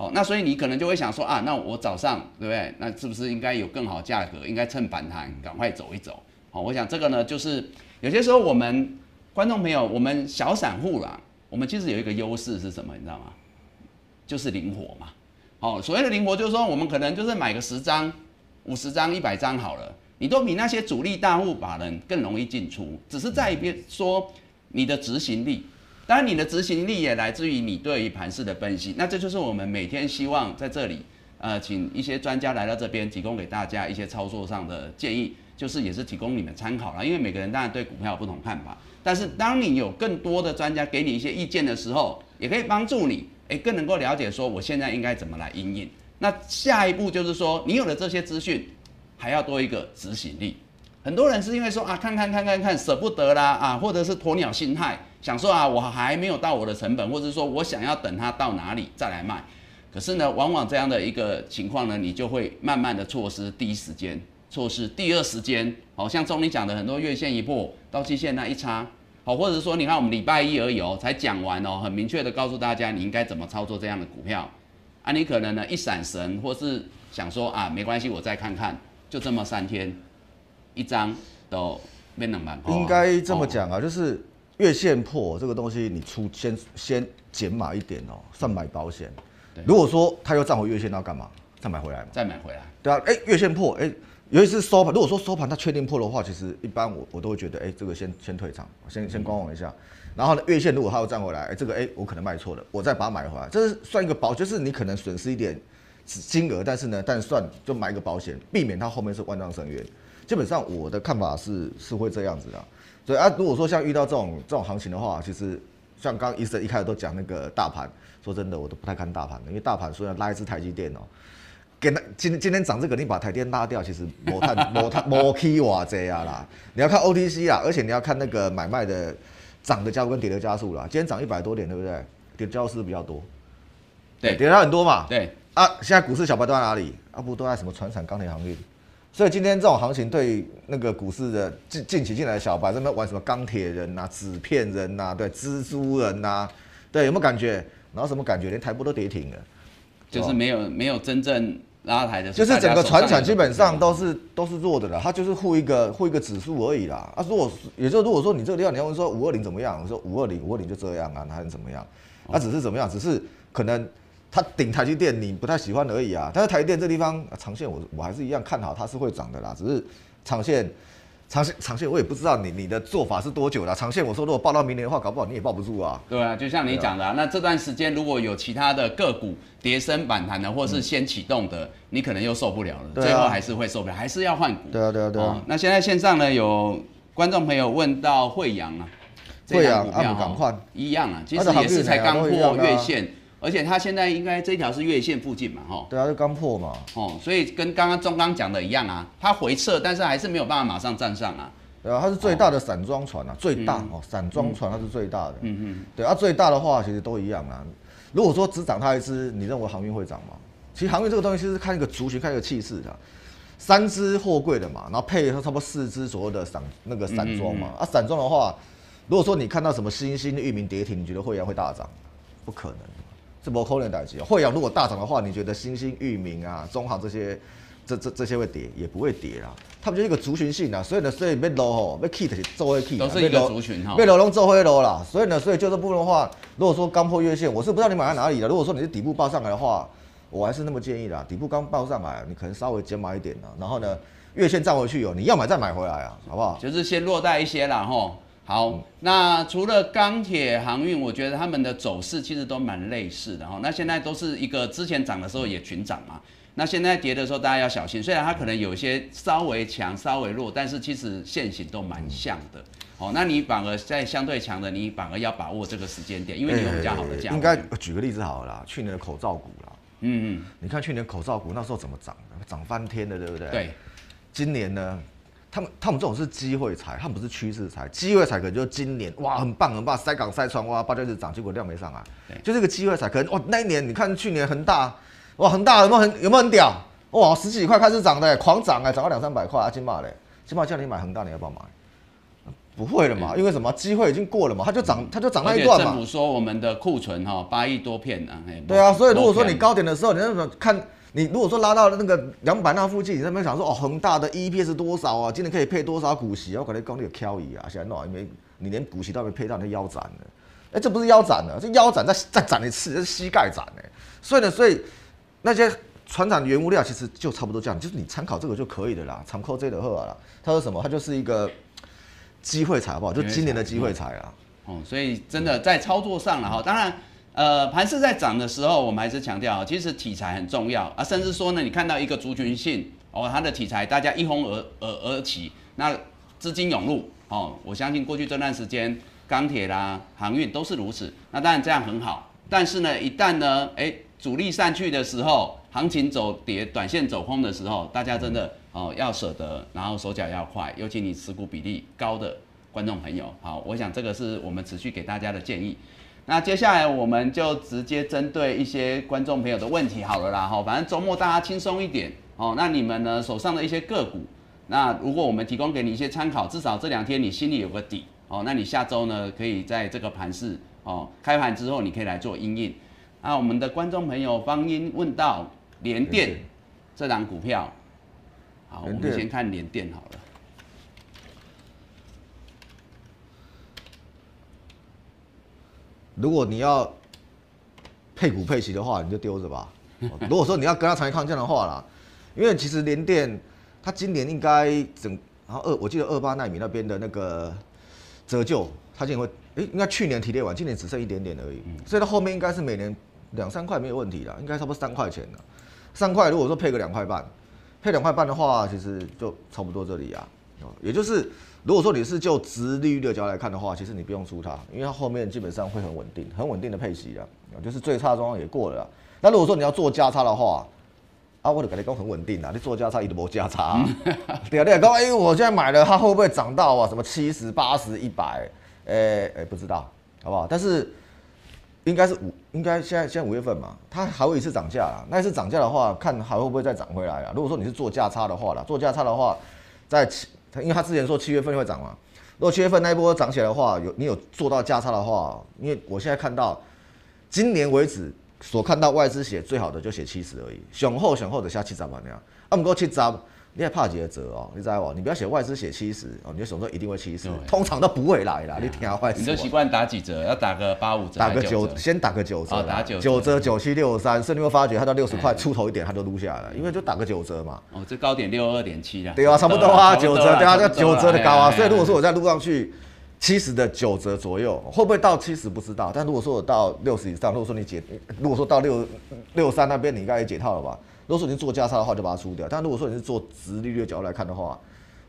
好，那所以你可能就会想说啊，那我早上对不对？那是不是应该有更好价格？应该趁反弹赶快走一走。好，我想这个呢，就是有些时候我们观众朋友，我们小散户啦，我们其实有一个优势是什么？你知道吗？就是灵活嘛。好，所谓的灵活就是说，我们可能就是买个十张、五十张、一百张好了，你都比那些主力大户法人更容易进出，只是在一边说你的执行力。当然，你的执行力也来自于你对于盘势的分析。那这就是我们每天希望在这里，呃，请一些专家来到这边，提供给大家一些操作上的建议，就是也是提供你们参考了。因为每个人当然对股票有不同看法，但是当你有更多的专家给你一些意见的时候，也可以帮助你，诶，更能够了解说我现在应该怎么来应应。那下一步就是说，你有了这些资讯，还要多一个执行力。很多人是因为说啊，看看看看看舍不得啦啊，或者是鸵鸟心态，想说啊，我还没有到我的成本，或者说我想要等它到哪里再来卖。可是呢，往往这样的一个情况呢，你就会慢慢的错失第一时间，错失第二时间。好、像钟理讲的很多月线一破，到期线那一差，好、或者说你看我们礼拜一而已哦，才讲完哦，很明确的告诉大家你应该怎么操作这样的股票。啊，你可能呢一闪神，或是想说啊没关系，我再看看，就这么三天，一张都变两万块。应该这么讲啊，就是月线破这个东西，你出先先减码一点哦，算买保险对。如果说它又站回月线，那要干嘛？再买回来嘛？再买回来。对啊，哎、月线破，哎、尤其是收盘，如果说收盘它确定破的话，其实一般我我都会觉得，哎、这个先先退场，先先观望一下。然后呢，月线如果它又站回来，哎、这个哎、我可能卖错了，我再把它买回来，这是算一个保，就是你可能损失一点金额，但是呢，但算就买一个保险，避免它后面是万丈深渊。基本上我的看法是是会这样子的。所以啊，如果说像遇到这种这种行情的话，其实像刚刚医生一开始都讲那个大盘，说真的我都不太看大盘的，因为大盘虽然拉一只台积电哦、给那今今天涨这个，你把台电拉掉，其实没探没探没 K 哇这样啦。你要看 OTC 啊，而且你要看那个买卖的涨的加速跟跌的加速啦。今天涨一百多点，对不对？跌的加速是比较多，对跌的很多嘛。对，啊，现在股市小白都在哪里？啊，不都在什么船产、钢铁航运？所以今天这种行情对那个股市的近近期进来的小白，在那边玩什么钢铁人呐、纸片人呐、对，蜘蛛人呐、对，有没有感觉？然后什么感觉？连台波都跌停了。就是没有没有真正拉抬的，就是整个船产基本上都都是都是弱的了，它就是护一个护一个指数而已啦。啊，如果也就如果说你这个地方你要问说五二零怎么样，我说五二零五二零就这样啊，那还能怎么样？那、只是怎么样？只是可能它顶台积电你不太喜欢而已啊。但是台积电这地方、啊长线我我还是一样看好它是会涨的啦，只是长线长线长线我也不知道你你的做法是多久了。长线我说如果报到明年的话，搞不好你也抱不住啊。对啊，就像你讲的、啊，那这段时间如果有其他的个股跌升反弹的，或是先启动的，你可能又受不了了，最后还是会受不了，还是要换股。对啊对啊对啊哦，那现在线上呢有观众朋友问到惠阳啊，惠阳啊赶快哈一样啊，其实也是才刚运啊都一破样的啊月线，而且它现在应该这条是月线附近嘛，哈。对啊，就刚破嘛。哦，所以跟刚刚中刚讲的一样啊，它回撤，但是还是没有办法马上站上啊。对啊，它是最大的散装船啊，最大哦，散装船它是最大的。嗯嗯，对啊，最大的话其实都一样啊。如果说只涨它一只，你认为航运会涨吗？其实航运这个东西是看一个族群，看一个气势的。三只货柜的嘛，然后配差不多四只左右的散那个散装嘛。啊，散装的话，如果说你看到什么新兴的域名跌停，你觉得会阳会大涨？不可能，这不可能的代志。惠阳如果大涨的话，你觉得新兴域名啊、中航这些，这这这些会跌？也不会跌啦。他们就是一个族群性啊，所以呢，所以要落吼，要 key 的是做会 key，都是一个族群哈被楼龙做灰楼啦，所以呢，所以就这部分的话，如果说刚破月线，我是不知道你买在哪里的。如果说你是底部报上来的话，我还是那么建议啦，底部刚报上来，你可能稍微减码一点啦，然后呢，月线站回去哦，你要买再买回来啊，好不好？就是先落袋一些啦，吼。好，那除了钢铁航运，我觉得他们的走势其实都蛮类似的哈。那现在都是一个之前涨的时候也群涨嘛，那现在跌的时候大家要小心。虽然它可能有一些稍微强、稍微弱，但是其实线型都蛮像的。哦，那你反而在相对强的，你反而要把握这个时间点，因为你有比较好的价应该举个例子好了啦，去年的口罩股啦，嗯嗯，你看去年口罩股那时候怎么涨的，涨翻天的，对不对？。对，今年呢，他们他们这种是机会财，他们不是趋势财。机会财可能就是今年哇很棒很棒，塞港塞船哇，八就一直涨，结果量没上来，就是一个机会财。可能哇那一年你看去年恒大哇恒大有没有很有没有很屌哇十几块开始涨的，狂涨哎，涨到两三百块啊，金马嘞，金马叫你买恒大你要不要买？不会了嘛，因为什么？机会已经过了嘛，它就涨，它就涨那一段嘛。政府说我们的库存哈八亿多片啊，嘿对啊，所以如果说你高点的时候，你那种看你如果说拉到那个两百那附近，你在那边想说哦，恒大的 EPS 多少啊？今年可以配多少股息？我感觉讲你有挑移啊，现在弄因为你连股息都没配到，你腰斩了。哎、这不是腰斩了，这腰斩再再斩一次，这是膝盖斩哎、所以呢，所以那些船长原物料其实就差不多这样，就是你参考这个就可以的啦，参考这的赫啦。它说什么？它就是一个机会财，好不好？就今年的机会财啊。哦，所以真的在操作上了哈，当然，呃，盘势在涨的时候，我们还是强调，其实题材很重要啊，甚至说呢，你看到一个族群性哦，它的题材大家一哄而而而起，那资金涌入哦，我相信过去这段时间钢铁啦、航运都是如此，那当然这样很好，但是呢，一旦呢，哎，主力散去的时候，行情走跌、短线走空的时候，大家真的哦要舍得，然后手脚要快，尤其你持股比例高的。观众朋友，好，我想这个是我们持续给大家的建议。那接下来我们就直接针对一些观众朋友的问题好了啦，哈，反正周末大家轻松一点哦。那你们呢手上的一些个股，那如果我们提供给你一些参考，至少这两天你心里有个底哦。那你下周呢可以在这个盘市哦开盘之后，你可以来做应应。那我们的观众朋友方英问到联电这档股票，好，我们先看联电好了。如果你要配股配息的话，你就丢着吧。*laughs* 哦如果说你要跟它长期抗战的话啦，因为其实联电它今年应该整，然后二我记得二八纳米那边的那个折旧，它今年会，诶、应该去年提炼完，今年只剩一点点而已，所以它后面应该是每年两三块没有问题啦，应该差不多三块钱的。三块如果说配个两块半，配两块半的话，其实就差不多这里啊。哦，也就是如果说你是就直利率的角度来看的话，其实你不用出它，因为它后面基本上会很稳定，很稳定的配息啊，就是最差的状况也过了。那如果说你要做价差的话，啊，我的感觉讲很稳定啊，你做价差一直没价差、啊，*laughs* 对啊，对啊，讲哎、我现在买了，它会不会涨到啊？什么七十、八十、一百？哎哎，不知道，好不好？但是应该是五，应该现在现在五月份嘛，它还会一次涨价啦。那一次涨价的话，看还会不会再涨回来啊？如果说你是做价差的话啦，做价差的话，在他，因为他之前说七月份会涨嘛，如果七月份那一波涨起来的话，有你有做到价差的话，因为我现在看到今年为止所看到外资写最好的就写七十而已，雄厚雄厚的下七十万那样，啊，不够七十，你也怕几个折哦？你知道不？你不要写外资写七十哦，你就想说一定会七十，通常都不会来啦。你听外资你就习惯打几折，要打个八五折，打个九，先打个九折，哦打九折九折九七六三，甚至会发觉它到六十块哎出头一点，它就撸下来了，因为就打个九折嘛。哦，这高点六二点七啦。对啊，差不多啊，九折，对啊，这这九折的高啊。所以如果说我我再撸上去七十的九折左右，会不会到七十不知道。但如果说我到六十以上，如果说你解，如果说到六六三那边，你应该也解套了吧？如果说你是做价差的话，就把它出掉。但如果说你是做直利率的角度来看的话，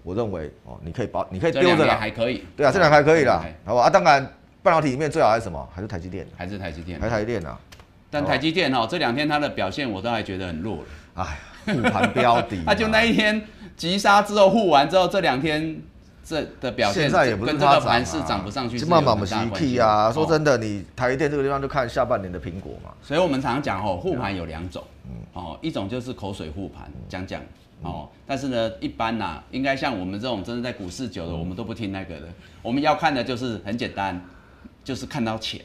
我认为哦，你可以把你可以丢着这两年啦。还可以。对啊，这两个还可以啦哎，好吧？啊，当然半导体里面最好还是什么？还是台积电，还是台积电还。是台积电啊。但台积电哦，这两天它的表现我都还觉得很弱了。哎呀，护盘标的嘛，*laughs* 它就那一天急杀之后护完之后，这两天这的表现现在也不是跟这它涨啊个盘势涨不上去是有很慢慢我们大关系 key 啊。哦。说真的，你台积电这个地方就看下半年的苹果嘛。所以我们常常讲哦，护盘有两种，嗯。哦，一种就是口水护盘，讲讲哦，但是呢，一般呐、应该像我们这种真的在股市久嗯。的，我们都不听那个的，我们要看的就是很简单，就是看到钱，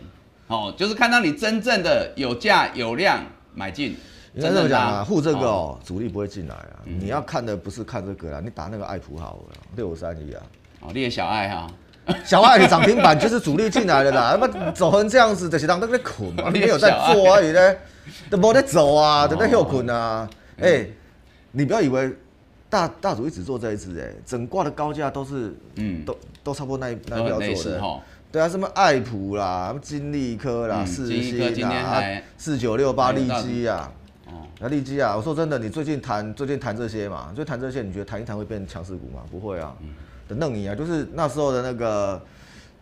哦，就是看到你真正的有价有量买进，应该这么讲啊，真护这个哦，主力不会进来啊。你要看的不是看这个啦，你打那个爱普好了，六三一啊，哦，列小爱哈，*laughs* 小爱的涨停板就是主力进来的啦。*laughs* 那么走成这样子，就是让那个捆嘛，你没有在做而已呢，都没得走啊，都在休捆啊。哎，你不要以为大大主力只做这一支，哎，整挂的高价都是，嗯。都都差不多那一那都一做的。哈，对啊，什么爱普啦，什么金利科啦，嗯世金利科今新天还啊，四九六八利基啊。哦，那利基啊，我说真的，你最近谈最近谈这些嘛，最近谈这些，你觉得谈一谈会变强势股吗？不会啊，等弄你啊，就是那时候的那个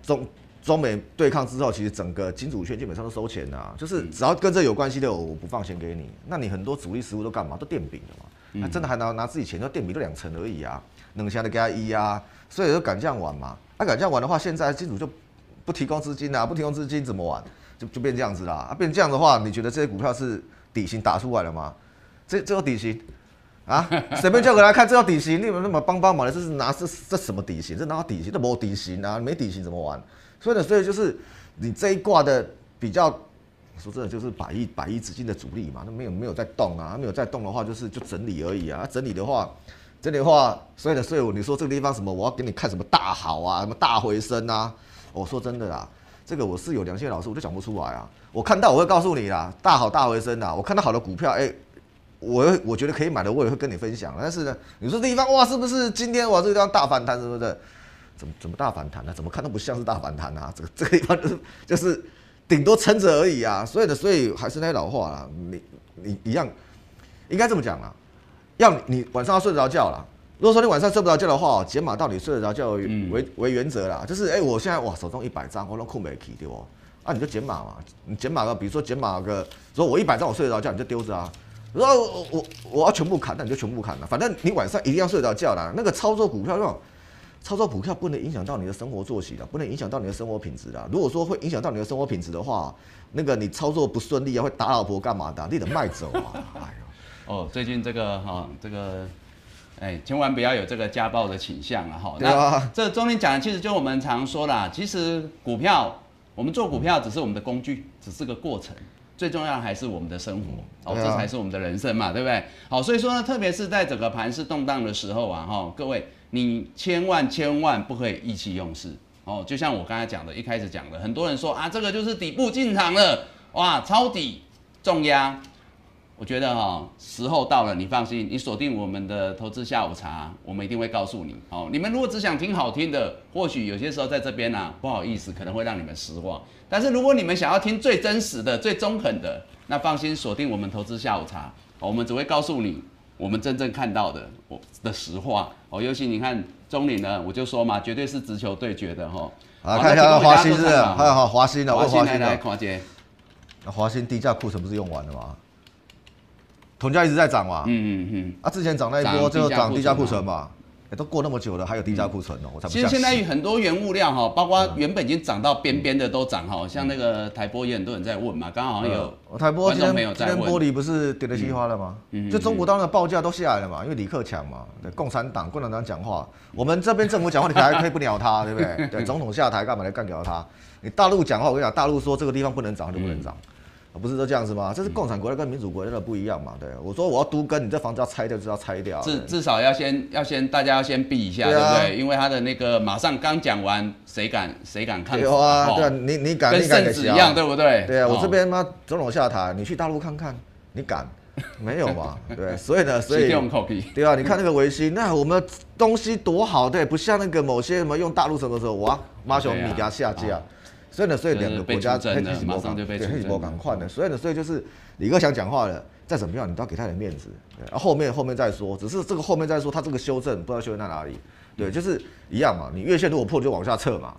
中中美对抗之后，其实整个金主圈基本上都收钱啊，就是只要跟这有关系的，我我不放钱给你。那你很多主力实物都干嘛？都垫饼的嘛，那真的还拿拿自己钱，就垫饼都两成而已啊，冷下的给他一啊，所以就敢这样玩嘛。那、敢这样玩的话，现在金主就不提供资金啊，不提供资金怎么玩？就就变这样子啦。啊，变这样的话，你觉得这些股票是底薪打出来了吗？这这个底薪啊？*laughs* 随便叫个来看，这个底薪，你们那么帮帮忙的，这是拿这这什么底薪？这哪有底薪？这没有底薪啊，没底薪怎么玩？所以呢，所以就是你这一挂的比较，说真的就是百亿百亿资金的主力嘛，那没有没有在动啊，没有在动的话就是就整理而已啊，整理的话。整理的话，所以呢，所以你说这个地方什么，我要给你看什么大好啊，什么大回升啊？我说真的啦，这个我是有良心的老师，我就讲不出来啊。我看到我会告诉你啦，大好大回升啊。我看到好的股票，哎、我我觉得可以买的，我也会跟你分享。但是呢，你说这地方哇，是不是今天哇这个地方大反弹，是不是？怎么怎么大反弹呢、怎么看都不像是大反弹啊！这个这个地方就是顶多撑着而已啊。所以呢，所以还是那些老话啦，你你一样应该这么讲啦，要你你晚上要睡得着觉啦。如果说你晚上睡不着觉的话，减码到你睡得着觉为、嗯为为原则啦。就是哎、我现在哇手中一百张，我都空没起对不？啊，你就减码嘛，你减码个，比如说减码个，说我一百张我睡得着觉，你就丢着啊。然后我我我要全部砍，那你就全部砍了。反正你晚上一定要睡得着觉啦。那个操作股票那种操作股票不能影响到你的生活作息的，不能影响到你的生活品质的。如果说会影响到你的生活品质的话，那个你操作不顺利啊，会打老婆干嘛的？你得卖走啊！哎呦，*laughs* 哦，最近这个哈、这个，哎，千万不要有这个家暴的倾向啊哈。那这钟林讲的，其实就我们常说啦，其实股票，我们做股票只是我们的工具，只是个过程。最重要的还是我们的生活，哦，这才是我们的人生嘛，对不对？好，所以说呢，特别是在整个盘势动荡的时候啊，哈，各位，你千万千万不可以意气用事哦。就像我刚才讲的，一开始讲的，很多人说啊，这个就是底部进场了，哇，抄底重压，我觉得哈、时候到了，你放心，你锁定我们的投资下午茶，我们一定会告诉你。哦，你们如果只想听好听的，或许有些时候在这边啊，不好意思，可能会让你们失望。但是如果你们想要听最真实的、最中肯的，那放心锁定我们投资下午茶，哦我们只会告诉你我们真正看到的我的实话。哦，尤其你看中岭呢，我就说嘛，绝对是直球对决的哈。啊，好看一下那华兴是还有好华兴的，问华兴来来，华姐，那华兴低价库存不是用完了吗？铜价一直在涨嘛，嗯嗯嗯。啊，之前涨那一波涨就涨低价库存嘛，欸都过那么久了，还有低价库存哦，我才其实现在信。很多原物料哈，包括原本已经涨到边边的都涨哈，像那个台波也很多人在问嘛，刚好好像有呃台玻今天今朋友在问天玻璃不是跌得稀花了吗？嗯嗯就中国当然报价都下来了嘛，因为李克强嘛，对，共产党共产党讲话，我们这边政府讲话你还可以不鸟他，对不对？对，*laughs* 总统下台干嘛来干掉他？你大陆讲话，我跟你讲，大陆说这个地方不能涨就不能涨，不是都这样子吗？这是共产国家跟民主国家的不一样嘛？对，我说我要都跟你这房子要拆掉就要拆掉，至至少要先要先大家要先避一下，对不对？因为他的那个马上刚讲完，谁敢谁敢看？有啊，对啊，你你敢？跟圣旨一样，对不对？对啊，我这边嘛，总统下台，你去大陆看看，你敢？没有嘛？*laughs* 对，所以呢，所以对啊，你看那个维新，那我们东西多好，对，不像那个某些什么用大陆什么时候哇，马上米给他下架。所以呢，所以两个国家黑吉摩港对黑吉摩港换的，所以呢，所以就是李克强讲话了，再怎么样你都要给他点面子，啊，后面后面再说，只是这个后面再说，他这个修正不知道修正在哪里，对，就是一样嘛，你月线如果破就往下撤嘛，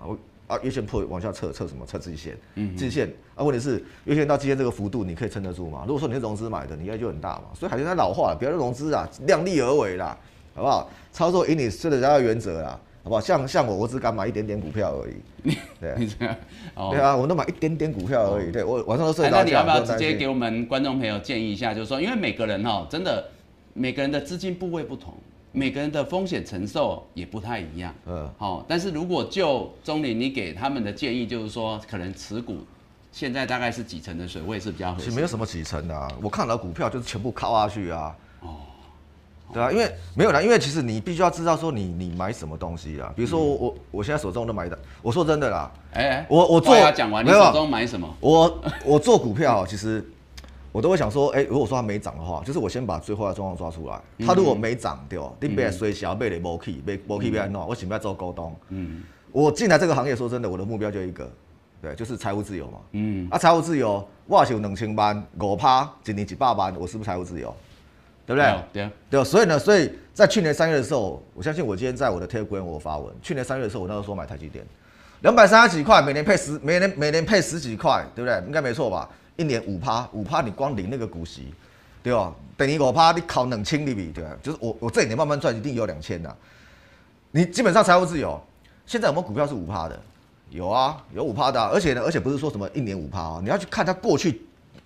啊，月线破往下撤，撤什么？撤季线，嗯，季线，啊，问题是月线到季线这个幅度你可以撑得住吗？如果说你是融资买的，你应该就很大嘛，所以海军它老化了，不要融资啊，量力而为啦，好不好？操作以你设的家的原则啦。好不好？像像我，我只敢买一点点股票而已。你 *laughs* 对，对啊，我都买一点点股票而已。对我晚上都睡那你要不要直接给我们观众朋友建议一下？就是说，因为每个人哈，真的每个人的资金部位不同，每个人的风险承受也不太一样。嗯。好，但是如果就钟林，你给他们的建议就是说，可能持股现在大概是几成的水位是比较合适？其实没有什么几成的，啊我看到股票就是全部靠下去啊。哦。对啊，因为没有啦，因为其实你必须要知道说你你买什么东西啦。比如说我我我现在手中都买的，我说真的啦，哎，我我做讲完，你手中买什么？我我做股票，其实我都会想说，哎，如果说它没涨的话，就是我先把最坏的状况抓出来。它如果没涨，对吧？你别衰小，别来无去，别无去别弄，我想不要做高东。嗯，我进来这个行业，说真的，我的目标就一个，对，就是财务自由嘛。嗯，啊，财务自由，我是有两千万，五趴，一年一百万，我是不是财务自由？对不对？对对，所以呢，所以在去年三月的时候，我相信我今天在我的 Telegram 我发文，去年三月的时候，我那时候说买台积电，两百三十几块，每年配十，每年每年配十几块，对不对？应该没错吧？一年五趴，五趴你光领那个股息，对吧？等于五趴你考冷清利比，对吧？就是我我这一年慢慢赚，一定有两千呐。你基本上财务自由。现在有没有股票是五趴的？有啊，有五趴的，而且呢，而且不是说什么一年五趴啊，你要去看它过去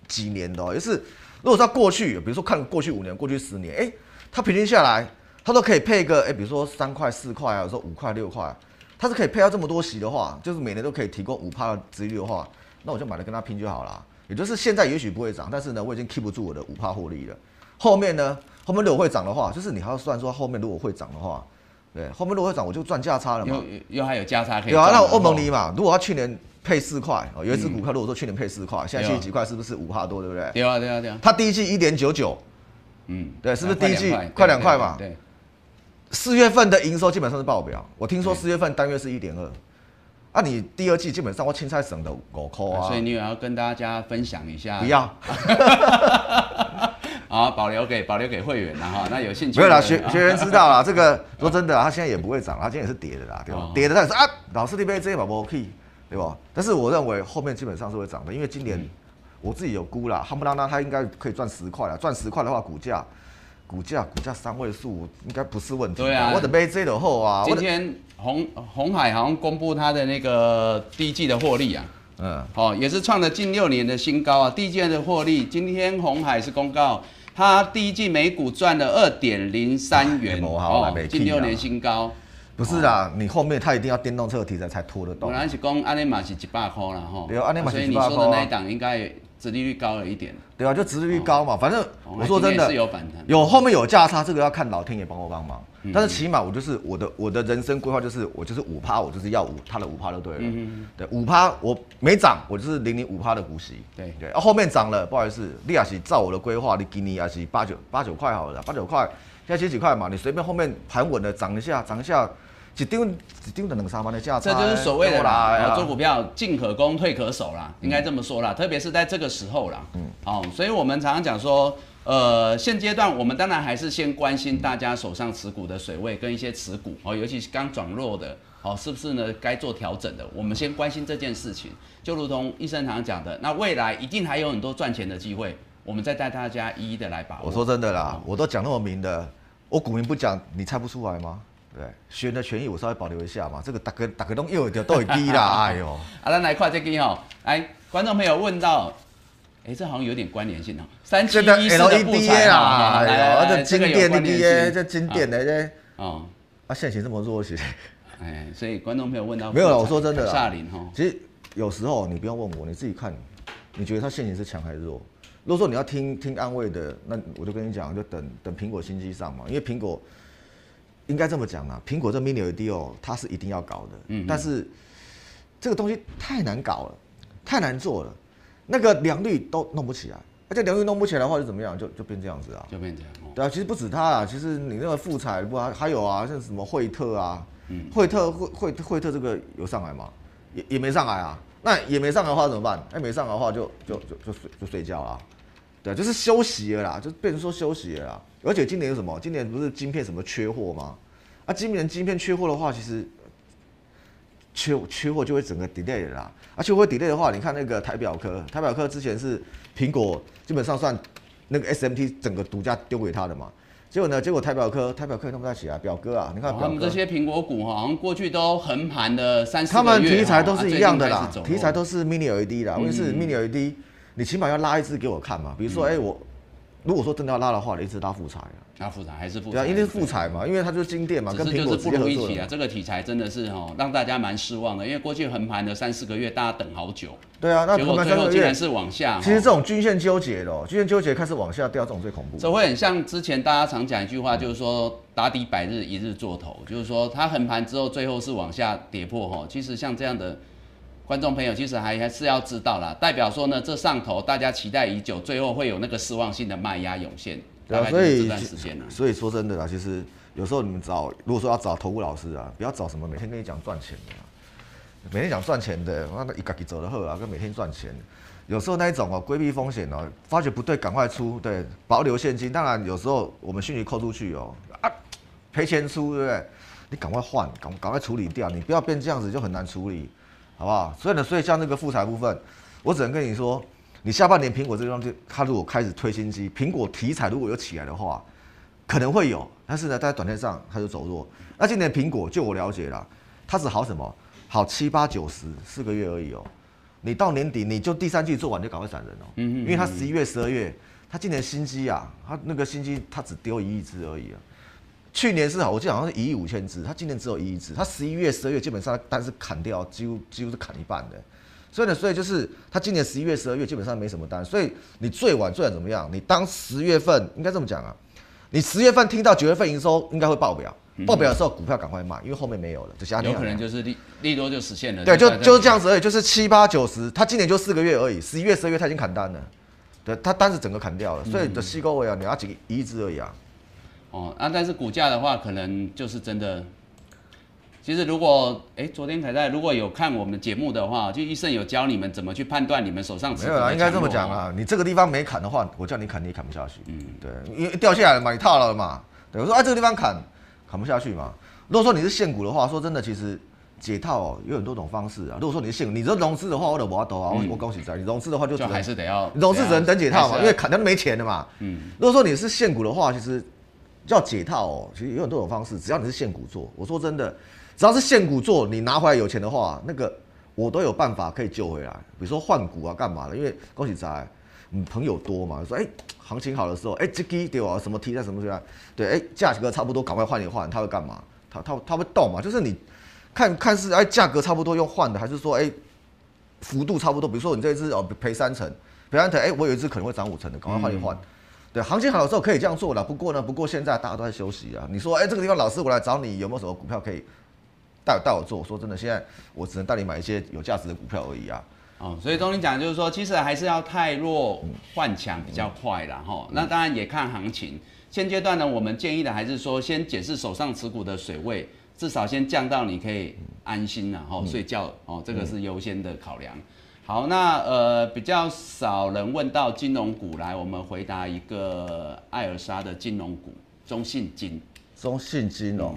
几年的，也是。如果说过去，比如说看过去五年、过去十年，哎，它平均下来，它都可以配一个，哎，比如说三块、四块啊，有时候五块、六块，它是可以配到这么多息的话，就是每年都可以提供五帕的值率的话，那我就买了跟它拼就好了。也就是现在也许不会涨，但是呢，我已经 keep 不住我的五帕获利了。后面呢，后面如果会涨的话，就是你还要算说后面如果会涨的话，对，后面如果会涨，我就赚价差了嘛。又又还有价差可以。对啊，那欧盟尼嘛，如果他去年。配四块哦，有一只股票，如果说去年配四块，现在七十几块，是不是五帕多，对不对？对啊，对啊，对啊。它第一季一点九九，嗯，对，是不是第一季快两块嘛？对。四月份的营收基本上是爆表，我听说四月份单月是一点二，啊，你第二季基本上我青菜省的五块啊。所以你也要跟大家分享一下。不要。*laughs* 好，保留给保留给会员了哈。那有兴趣没有啦？学学员知道啦，这个说真的，他现在也不会涨，他今天也是跌的啦，对吧？跌的，但是啊，老师你别这样把我 key。对吧？但是我认为后面基本上是会涨的，因为今年我自己有估啦，夯不啷当它应该可以赚十块了。赚十块的话，股价股价股价三位数应该不是问题。对啊，我的背这的后啊。今天红红海好像公布它的那个第一季的获利啊，嗯，哦，也是创了近六年的新高啊。第一季的获利，今天红海是公告，它第一季每股赚了二点零三元，*laughs* 哦，近六年新高。不是啊，你后面它一定要电动车题材才拖得动。本来是讲安尼嘛是一百块啦吼，对，安尼嘛是一百块。所以你说的那一档应该殖利率高了一点。对啊，就殖利率高嘛，反正我说真的是有反弹，有后面有价差，这个要看老天爷帮我帮忙。但是起码我就是我的我的人生规划就是我就是五趴，我就是要五它的五趴就对了。嗯对，五趴我没涨，我就是零零五趴的股息。对对，后面涨了，不好意思，利亚是照我的规划，你给你也是八九八九块好了，八九块现在七几块嘛，你随便后面盘稳的涨一下，涨一下。一丢一丢的两三万的价这就是所谓的啦，做股票进可攻退可守啦，应该这么说啦。特别是在这个时候啦，嗯，哦，所以我们常常讲说，呃，现阶段我们当然还是先关心大家手上持股的水位跟一些持股哦，尤其是刚转弱的，哦，是不是呢？该做调整的，我们先关心这件事情。就如同医生常讲的，那未来一定还有很多赚钱的机会，我们再带大家一一的来把握。我说真的啦，我都讲那么明的，我股民不讲，你猜不出来吗？对，选的权益我稍微保留一下嘛。这个打个打个洞又都都会低啦，*laughs* 哎呦！啊，咱来看这个哦，来，观众朋友问到，哎，这好像有点关联性哦。三七一四的不彩啊，来，这经典的 D A，这经典的这，哦，啊，现行这么弱，其实，*laughs* 哎，所以观众朋友问到，没有了，我说真的，夏林哈，其实有时候你不用问我，你自己看，你觉得它现行是强还是弱？如果说你要听听安慰的，那我就跟你讲，就等等苹果新机上嘛，因为苹果应该这么讲啊，苹果这 Mini LED 哦，它是一定要搞的，嗯，但是这个东西太难搞了，太难做了，那个良率都弄不起来，而且良率弄不起来的话就怎么样，就就变这样子啊，就变这样。对啊，其实不止它啊，其实你那个富彩不还还有啊，像什么惠特啊，嗯，惠特惠惠惠特这个有上来吗？也也没上来啊。那也没上来的话怎么办？哎，没上来的话就就就就睡就睡觉啦，对，就是休息了啦，就变成说休息了啦。而且今年有什么？今年不是晶片什么缺货吗？啊，今年晶片缺货的话，其实缺缺货就会整个 delay 啦。而且会 delay 的话，你看那个台表科，台表科之前是苹果基本上算那个 SMT 整个独家丢给他的嘛。结果呢？结果台表科台表科弄不太起来，表哥啊，你看他们这些苹果股哈，好像过去都横盘的三四他们题材都是一样的啦，题材都是 Mini LED 啦，问题是 Mini LED，你起码要拉一支给我看嘛。比如说，哎，我如果说真的要拉的话，一支拉副材啊。拉副材还是副材？对啊，因为是副材嘛，因为它就是金店嘛，跟苹果不如一起啊。这个题材真的是哦，让大家蛮失望的，因为过去横盘的三四个月，大家等好久。对啊，那结果最后竟然是往下。其实这种均线纠结的，均线纠结开始往下掉，这种最恐怖。这会很像之前大家常讲一句话，就是说打底百日，一日做头，就是说它横盘之后，最后是往下跌破哈。其实像这样的观众朋友，其实还还是要知道啦，代表说呢，这上头大家期待已久，最后会有那个失望性的卖压涌现。对啊，所以所以说真的啦，其实有时候你们找，如果说要找投顾老师啊，不要找什么每天跟你讲赚钱的，每天讲赚钱的，那一个给走的后啊，跟每天赚钱，有时候那一种哦，规避风险哦，发觉不对，赶快出，对，保留现金。当然有时候我们讯息扣出去哦，啊，赔钱出，对不对？你赶快换，赶赶快处理掉，你不要变这样子就很难处理，好不好？所以呢，所以像那个复财部分，我只能跟你说。你下半年苹果这个东西，它如果开始推新机，苹果题材如果有起来的话，可能会有，但是呢，在短线上它就走弱。那今年苹果，就我了解了，它只好什么？好七八九十四个月而已哦。你到年底，你就第三季做完就赶快闪人哦。嗯嗯。因为它十一月、十二月，它今年新机啊，它那个新机它只丢一亿只而已啊。去年是好，我记得好像是一亿五千只，它今年只有一亿只。它十一月、十二月基本上单是砍掉，几乎几乎是砍一半的。所以呢，所以就是他今年十一月、十二月基本上没什么单，所以你最晚最晚怎么样？你当十月份应该这么讲啊，你十月份听到九月份营收应该会爆表，爆表的时候股票赶快卖，因为后面没有了，就下有可能就是利利多就实现了。对，就就是这样子而已，就是七八九十，他今年就四个月而已，十一月、十二月他已经砍单了，对，他单子整个砍掉了，所以的吸购位啊，你要几一只而已啊。哦，啊，但是股价的话，可能就是真的。其实如果哎，昨天才在如果有看我们节目的话，就医生有教你们怎么去判断你们手上没有啊，应该这么讲啊，你这个地方没砍的话，我叫你砍你也砍不下去。嗯，对，因为掉下来了嘛，你套了嘛。对，我说哎，这个地方砍砍不下去嘛。如果说你是现股的话，说真的，其实解套哦有很多种方式啊。如果说你是现股，你这融资的话，我得挖多啊，我我恭喜在你融资的话就就还是得要融资只能等解套嘛，因为砍掉没钱的嘛。嗯，如果说你是现股的话，其实叫解套哦，其实有很多种方式，只要你是现股做，我说真的。只要是现股做，你拿回来有钱的话，那个我都有办法可以救回来。比如说换股啊，干嘛的？因为恭喜仔，嗯，朋友多嘛，说哎，行情好的时候，哎，这个对啊，什么题材什么题材，对，哎，价格差不多，赶快换一换，他会干嘛？他他他会动嘛？就是你看看是哎，价格差不多用换的，还是说哎，幅度差不多？比如说你这一只哦赔三成，赔三成，哎，我有一只可能会涨五成的，赶快换一换。对，行情好的时候可以这样做了。不过呢，不过现在大家都在休息啊。你说哎，这个地方老师我来找你，有没有什么股票可以？带带我做，说真的，现在我只能带你买一些有价值的股票而已啊。哦，所以钟林讲就是说，其实还是要太弱换强比较快啦。哈。那当然也看行情，现阶段呢，我们建议的还是说，先检视手上持股的水位，至少先降到你可以安心然后睡觉哦，这个是优先的考量。好，那呃比较少人问到金融股来，我们回答一个艾尔莎的金融股，中信金，中信金哦。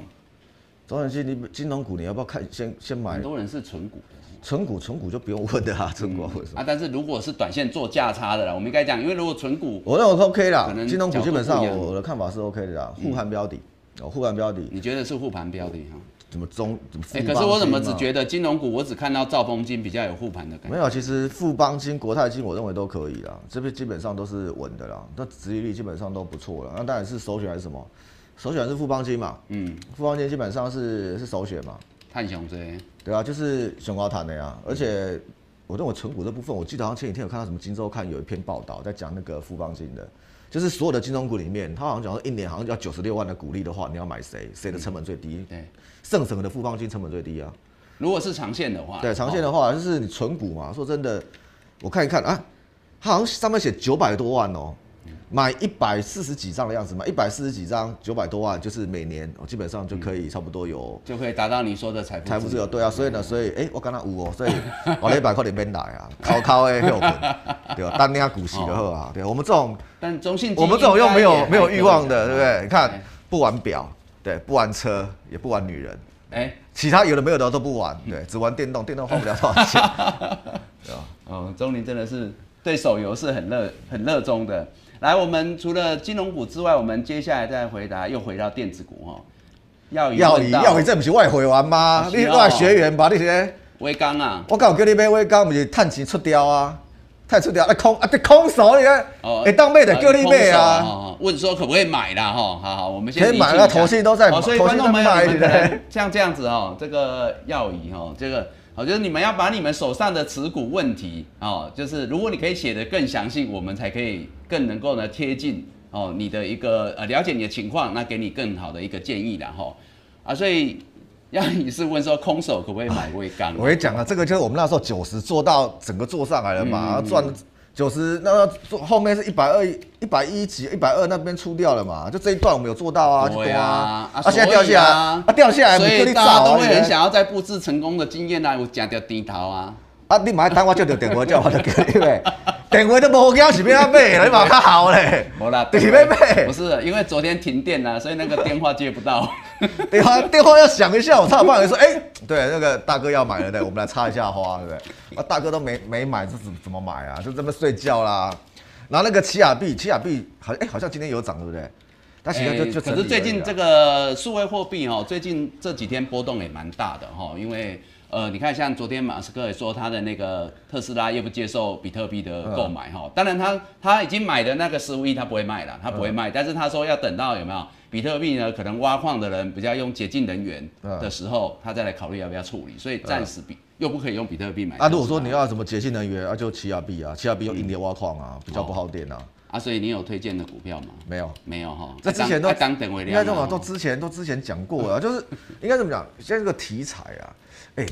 中信金，你金融股你要不要看？先先买。很多人是纯股的。纯股，纯股就不用问的啊，纯股为什么？啊，但是如果是短线做价差的啦，我们应该讲，因为如果纯股，我认为 OK 啦。可能金融股基本上我的看法是 OK 的啦，护盘标的哦，护盘标的。你觉得是护盘标的哈？怎么中？哎，可是我怎么只觉得金融股，我只看到兆丰金比较有护盘的感觉。没有，其实富邦金、国泰金，我认为都可以啦，这边基本上都是稳的啦，那殖利率基本上都不错了。那当然是首选还是什么？首选是富邦金嘛？嗯，富邦金基本上是是首选嘛。探熊这对啊，就是熊高谈的呀。而且我我认为存股这部分，我记得好像前几天有看到什么《金周刊》有一篇报道在讲那个富邦金的，就是所有的金融股里面，他好像讲说一年好像要九十六万的股利的话，你要买谁？谁的成本最低？对，盛省的富邦金成本最低啊。如果是长线的话，对，长线的话就是你存股嘛。说真的，我看一看啊，它好像上面写九百多万哦，买一百四十几张的样子嘛，一百四十几张九百多万，就是每年哦基本上就可以差不多有就可以达到你说的财富财富自由。对啊，所以呢，所以哎，我刚刚有哦，所以我那一百块钱免来啊，*laughs* 靠靠的对吧？单领股息的好啊，对，我们这种但中信我们这种又没有没有欲望的，对不对？对？你看不玩表，对，不玩车，也不玩女人。哎，其他有的没有的都不玩，对，只玩电动，电动花不了多少钱，*laughs* 对吧？哦，钟林真的是对手游是很热很热衷的。来，我们除了金融股之外，我们接下来再回答，又回到电子股哈。要问到你要你这不是外会员吗？你是哦外学员吧？你些微钢啊，我刚有叫你买微钢，不是趁钱出掉啊？太出掉，那空啊，这空手你看，哦会当妹的叫你妹啊。问说可不可以买啦？哈，好好，我们先可以买理清一下啊投信都在哦所以观众朋友，们像这样子哦，这个要仪哦，这个好，就是你们要把你们手上的持股问题哦，就是如果你可以写的更详细，我们才可以更能够呢贴近哦你的一个呃了解你的情况，那给你更好的一个建议然后啊，所以耀仪是问说空手可不可以买微钢？我跟你讲啊，这个就是我们那时候九十做到整个做上来了嗯嘛，赚九十，那做后面是一百二、一百一几、一百二那边出掉了嘛，就这一段我们有做到啊，就对多啊，啊，现在掉下来，啊啊掉下来，所以大家都会很想要在布置成功的经验啊，有讲掉低头啊。啊，你买单我就着电话叫我就叫你买，*laughs* 电话都无惊是要买啦，*laughs* 你嘛较好咧。好啦，就是要买不是因为昨天停电了，所以那个电话接不到。*laughs* 电话电话要响一下，我才有办法说，哎、对，那个大哥要买了，对，我们来插一下花，对不对？啊，大哥都没没买，这怎怎么买啊？就这么睡觉啦。然后那个奇亚币，奇亚币好，哎、好像今天有涨，对不对？但其实就、哎就可是最近这个个数位货币哦，最近这几天波动也蛮大的哈，因为呃，你看像昨天马斯克也说他的那个特斯拉又不接受比特币的购买哈，当然他他已经买的那个十五亿他不会卖了，他不会卖，但是他说要等到有没有比特币呢？可能挖矿的人比较用洁净能源的时候，他再来考虑要不要处理，所以暂时比又不可以用比特币买。啊，如果说你要什么洁净能源啊，就奇亚币啊，奇亚币用硬碟挖矿啊，比较不耗电啊。啊，所以你有推荐的股票吗？没有，没有哈，这之前都爱当等为应该这么量啊讲，都之前都之前讲过了，就是应该怎么讲，现在这个题材啊，哎、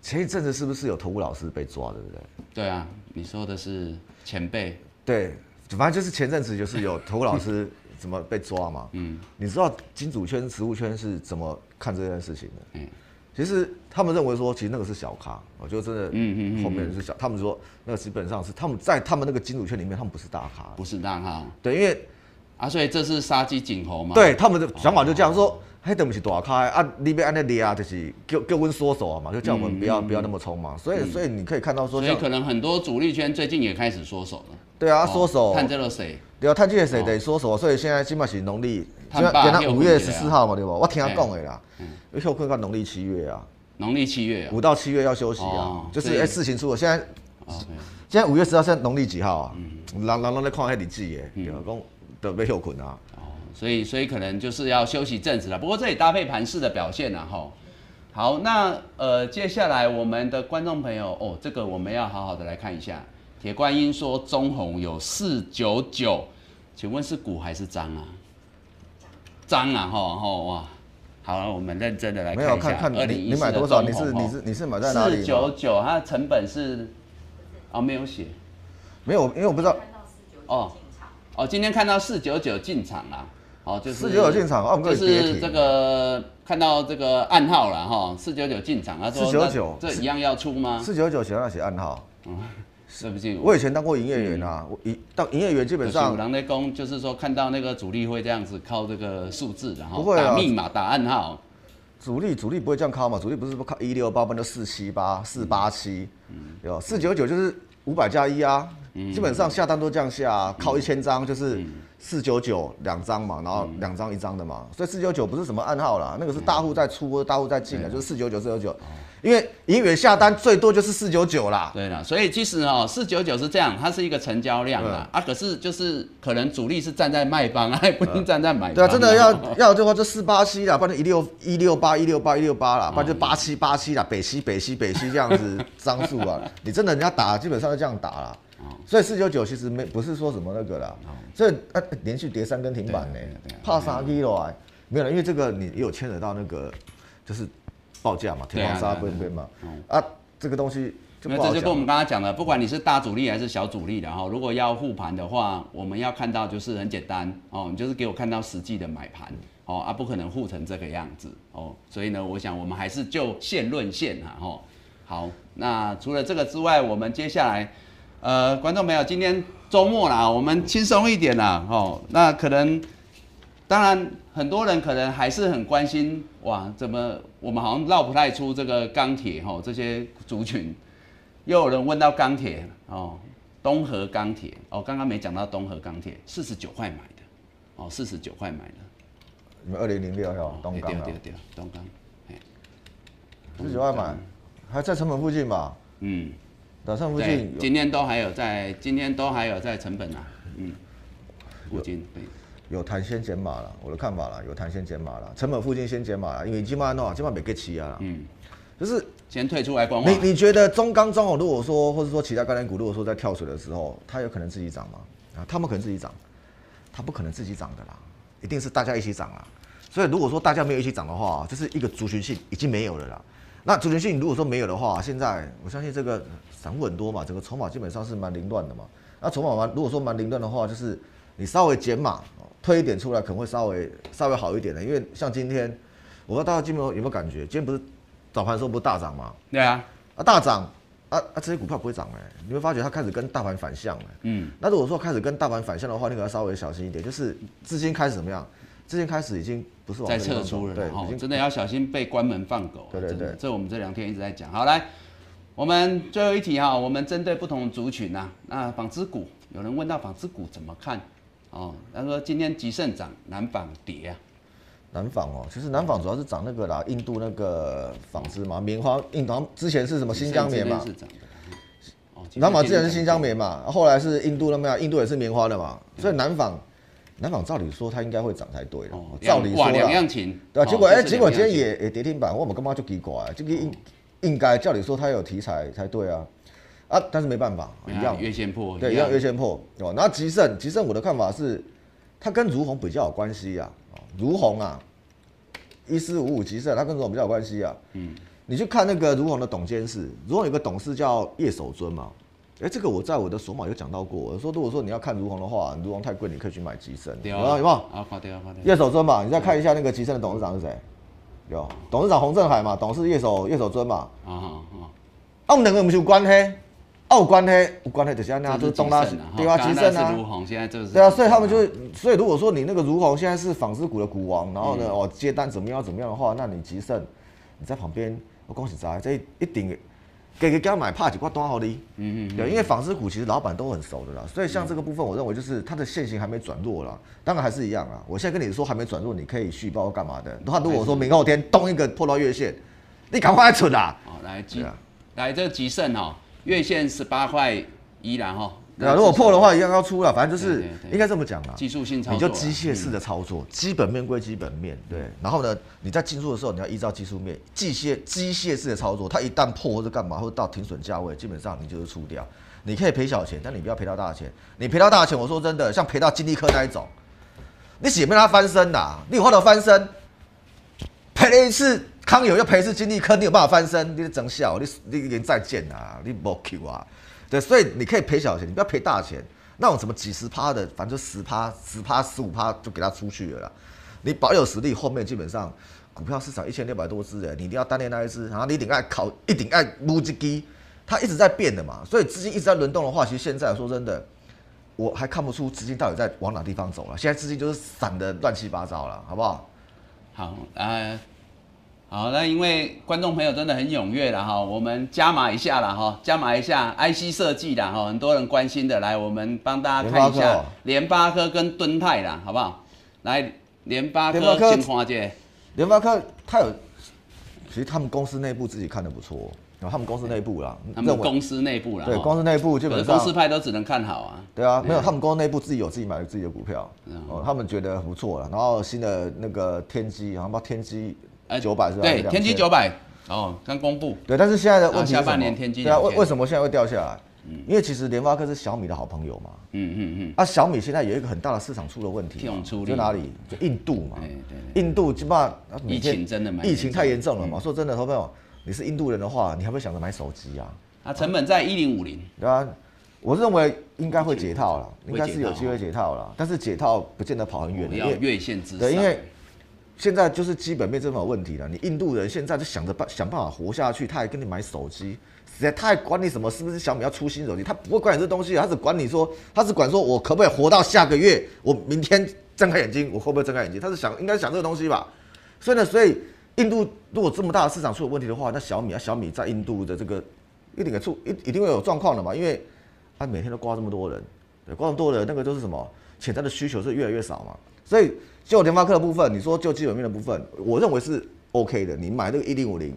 前一阵子是不是有投顾老师被抓，对不对？对啊，你说的是前辈，对，反正就是前阵子就是有投顾老师 *laughs* 怎么被抓嘛。嗯，你知道金主圈、实物圈是怎么看这件事情的？嗯嗯，其实他们认为说，其实那个是小咖，我就真的，嗯嗯嗯后面是小，他们说那个基本上是他们在他们那个金主圈里面，他们不是大咖。不是大咖对，因为啊，所以这是杀鸡儆猴嘛？对他们的想法就这样说，黑的不是大咖的啊，你别按那里啊，就是叫叫温缩手啊嘛，就叫我们不要不要那么冲嘛。所以所以你可以看到说嗯所以可能很多主力圈最近也开始缩手了。对啊，哦缩手，看这个谁？对啊，探界谁得缩手，所以现在起码是农历，今天五月休困起来十四号嘛，对吧？我听他哎讲的啦，因为休困到农历七月啊，农历七月啊。五到七月要休息啊，就是哎事情出了，现在哦现在五月十号，现在农历几号啊？嗯人人都在看那日子耶，对啊，讲都被休困啊。哦，所以所以可能就是要休息阵子了。不过这也搭配盘势的表现啊，哈。好，那呃，接下来我们的观众朋友哦，这个我们要好好的来看一下。铁观音说中红有四九九，请问是股还是张啊？张啊，哈哈哇！好了，我们认真的来没有看一下。看看你2014你买多少？你是你是你是买在哪里四？九九，它的成本是哦没有写没有，因为我不知道哦哦，今天看到四九九进场了，哦就是四九九进场啊我们可就是这个看到这个暗号了哈，四九九进场，他说499那这一样要出吗？四九九写要写暗号。对不是，我以前当过营业员啊，我一当营业员基本有上狼在攻，就是说看到那个主力会这样子靠这个数字，然后打密码、打暗号，主力主力不会这样靠嘛，主力不是不靠一六八，不然就四七八、四八七，有四九九就是五百加一啊，基本上下单都这样下，靠一千张就是四九九两张嘛，然后两张一张的嘛，所以四九九不是什么暗号啦，那个是大户在出大户在进的，就是四九九四九九。因为银元下单最多就是四九九啦，对了，所以其实哦，四九九是这样，它是一个成交量啊，啊，可是就是可能主力是站在卖方啊，*laughs* 不一定站在买方。对啊，真的要要的话就四八七啦，不然一六一六八一六八一六八啦，不然就八七八七啦，北西北西北西这样子 *laughs* 张数啊，你真的人家打基本上就这样打了，所以四九九其实没不是说什么那个啦，所以啊连续跌三根停板呢，怕杀低了，没有了，因为这个你有牵扯到那个就是。报价嘛，天王杀不对嘛，啊，这个东西就这就跟我们刚刚讲的，不管你是大主力还是小主力的哈，如果要护盘的话，我们要看到就是很简单哦，你就是给我看到实际的买盘哦，啊，不可能护成这个样子哦，所以呢，我想我们还是就线论线哈，哦，好，那除了这个之外，我们接下来，呃，观众朋友，今天周末啦，我们轻松一点啦，哦，那可能。当然，很多人可能还是很关心哇，怎么我们好像绕不太出这个钢铁哈这些族群，又有人问到钢铁哦，东河钢铁哦，刚刚没讲到东河钢铁，四十九块买的哦，四十九块买的，你们二零零六哦，东钢对对对，东钢，四十九块买，还在成本附近吧？嗯，打上附近，今天都还有在，今天都还有在成本啊，嗯，附近对。有弹先减码了，我的看法了，有弹先减码了，成本附近先减码了，因为基本上的基本上没给齐啊，嗯，就是先退出来观望。你你觉得中钢中哦，如果说或者说其他概念股，如果说在跳水的时候，它有可能自己涨吗？啊，他们可能自己涨，它不可能自己涨的啦，一定是大家一起涨啊。所以如果说大家没有一起涨的话，就是一个族群性已经没有了啦。那族群性如果说没有的话，现在我相信这个散户很多嘛，整个筹码基本上是蛮凌乱的嘛。那筹码蛮如果说蛮凌乱的话，就是你稍微减码。推一点出来可能会稍微稍微好一点的，因为像今天，我不知道大家今天有没有感觉，今天不是早盘时候不是大涨吗？对啊，啊大涨，啊啊这些股票不会涨哎，你会发觉它开始跟大盘反向了。嗯，那如果说开始跟大盘反向的话，你可要稍微小心一点，就是资金开始怎么样？资金开始已经不是在撤出了，对，真的要小心被关门放狗。对对对，这我们这两天一直在讲。好来，我们最后一题哈，我们针对不同族群呐，那纺织股有人问到纺织股怎么看？哦，他说今天吉盛涨，南纺跌啊。南纺哦，其实南纺主要是涨那个啦，印度那个纺织嘛，棉花印度之前是什么新疆棉嘛？南纺之前是新疆棉嘛，后来是印度那边，印度也是棉花的嘛，所以南纺南纺照理说它应该会涨才对的。哦，照理说两样情。对啊，结果哎，结果今天也也跌停板，我们干嘛就奇怪？这个应应该照理说它有题材才对啊。啊，但是没办法，一样月线破，对，一样月线破，哦。那吉盛，吉盛，我的看法是，它跟如虹比较有关系呀，如虹啊，一四五五吉盛，它跟如虹比较有关系啊。嗯，你去看那个如虹的董监事，如虹有个董事叫叶守尊嘛，哎，这个我在我的索马有讲到过，我说如果说你要看如虹的话，如虹太贵，你可以去买吉盛，有啊，有没有？啊，快点啊，快点。叶守尊嘛，你再看一下那个吉盛的董事长是谁？有，董事长洪振海嘛，董事叶守叶守尊嘛。啊啊啊！啊，我们两个不是有关系？澳关呢？关呢就是那就是东拉对啊，吉盛啊，对啊，所以他们就所以如果说你那个如虹现在是纺织股的股王，然后呢哦接单怎么样怎么样的话，那你吉盛你在旁边，我恭喜在这一定给给他买怕几块多好的，嗯嗯，对，因为纺织股其实老板都很熟的啦，所以像这个部分，我认为就是它的线型还没转弱啦，当然还是一样啊。我现在跟你说还没转弱，你可以续报干嘛的？他如果说明后天动一个破到月线，你赶快来存啊！好，来吉来这个吉盛哦。月线十八块一然后，那如果破的话，一样要出了，反正就是应该这么讲啦。技术性操作，你就机械式的操作，基本面归基本面，对。然后呢，你在进入的时候，你要依照技术面，机械机械式的操作，它一旦破或者干嘛，或者到停损价位，基本上你就是出掉。你可以赔小钱，但你不要赔到大钱。你赔到大钱，我说真的，像赔到金利科那一种，你血没他翻身的，你有话到翻身，赔了一次。康友要赔是金利科，你有办法翻身？你整小，你你连再见啊，你不 Q 啊？对，所以你可以赔小钱，你不要赔大钱。那种什么几十趴的，反正就十趴、十趴、十五趴就给他出去了啦。你保有实力，后面基本上股票市场一千六百多只的，你一定要单练那一只，然后你一定爱考，一定爱撸几鸡，它一直在变的嘛。所以资金一直在轮动的话，其实现在说真的，我还看不出资金到底在往哪地方走了。现在资金就是散的乱七八糟了，好不好？好，呃。好，那因为观众朋友真的很踊跃了哈，我们加码一下了哈，加码一下 IC 设计的哈，很多人关心的，来我们帮大家看一下联发科。跟敦泰啦，好不好？来联发科先看这，联发科它有，其实他们公司内部自己看的不错，然后他们公司内部啦，他们公司内部啦，对，公司内部基本上公司派都只能看好啊，对啊，没有他们公司内部自己有自己买自己的股票，哦，他们觉得不错了，然后新的那个天机，然后把天机。九百是吧？对，天玑九百哦，刚公布。对，但是现在的问题下半年天玑对啊，为为什么现在会掉下来？嗯，因为其实联发科是小米的好朋友嘛。嗯嗯嗯。啊，小米现在有一个很大的市场出了问题，就哪里？就印度嘛。对对。印度基本上疫情真的蛮疫情太严重了嘛。说真的，朋友，你是印度人的话，你还会想着买手机啊？啊，成本在一零五零。对啊，我认为应该会解套了，应该是有机会解套了，但是解套不见得跑很远，要月线之上。对，因为。现在就是基本面这种问题了。你印度人现在就想着办想办法活下去，他还跟你买手机，实在他还管你什么是不是小米要出新手机？他不会管你这东西，他只管你说，他只管说我可不可以活到下个月，我明天睁开眼睛，我会不会睁开眼睛？他是想应该想这个东西吧。所以呢，所以印度如果这么大的市场出了问题的话，那小米啊，小米在印度的这个一定给出一一定会有状况的嘛，因为他每天都挂这么多人，对，挂这么多人，那个都是什么潜在的需求是越来越少嘛，所以。就联发科的部分，你说就基本面的部分，我认为是 OK 的。你买这个一零五零，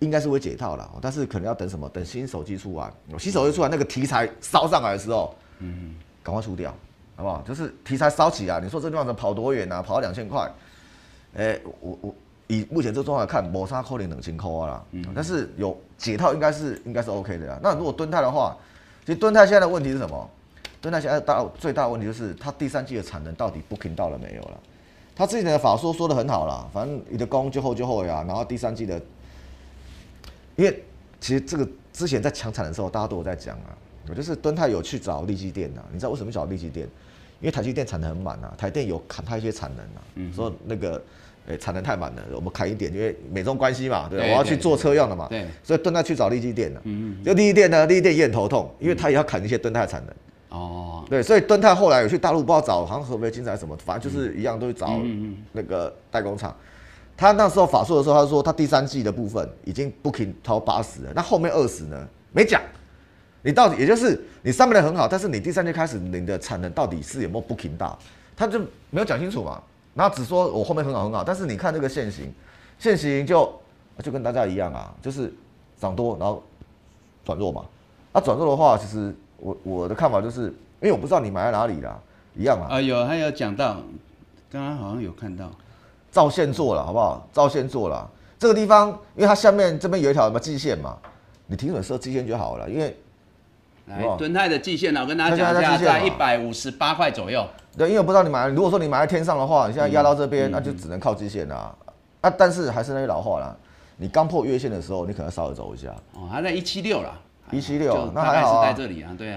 应该是会解套了，但是可能要等什么？等新手机出来，新手机出来那个题材烧上来的时候，嗯，赶快出掉，好不好？就是题材烧起啊，你说这地方能跑多远啊？跑到两千块，哎，我我以目前这状况来看，摩擦扣零冷清扣啊，嗯，但是有解套应该是应该是 OK 的呀。那如果蹲泰的话，其实蹲泰现在的问题是什么？蹲泰现在大最大的问题就是它第三季的产能到底 booking 到了没有了？他之前的法说说的很好啦，反正你的工就后就后呀，然后第三季的，因为其实这个之前在抢产的时候，大家都有在讲啊，我就是敦泰有去找利基电呐，你知道为什么找利基电？因为台积电产能很满啊，台电有砍他一些产能呐，说那个诶产能太满了，我们砍一点，因为美中关系嘛，对，我要去做车用的嘛，对，所以敦泰去找利基电了，嗯嗯，就利基电呢，利基电也很头痛，因为他也要砍一些敦泰产能。哦，对，所以敦泰后来有去大陆，不知道找好像合肥金材什么，反正就是一样，都去找那个代工厂。他那时候法术的时候，他说他第三季的部分已经 booking 超八十了，那后面二十呢？没讲。你到底也就是你上面的很好，但是你第三季开始你的产能到底是有没有 booking 大？他就没有讲清楚嘛。然后只说我后面很好很好，但是你看这个线型，线型就就跟大家一样啊，就是涨多然后转弱嘛。那转弱的话，其实。我我的看法就是，因为我不知道你买在哪里啦，一样啊。啊，有还有讲到，刚刚好像有看到，照线做了，好不好？照线做了，这个地方，因为它下面这边有一条什么季线嘛，你停损设季线就好了。因为，来敦泰的季线呢，我跟大家讲一下，在一百五十八块左右。对，因为我不知道你买，如果说你买在天上的话，你现在压到这边，那就只能靠季线啦。啊，但是还是那句老话啦，你刚破月线的时候，你可能稍微走一下。哦，还在一七六了。一七六，那还好啊，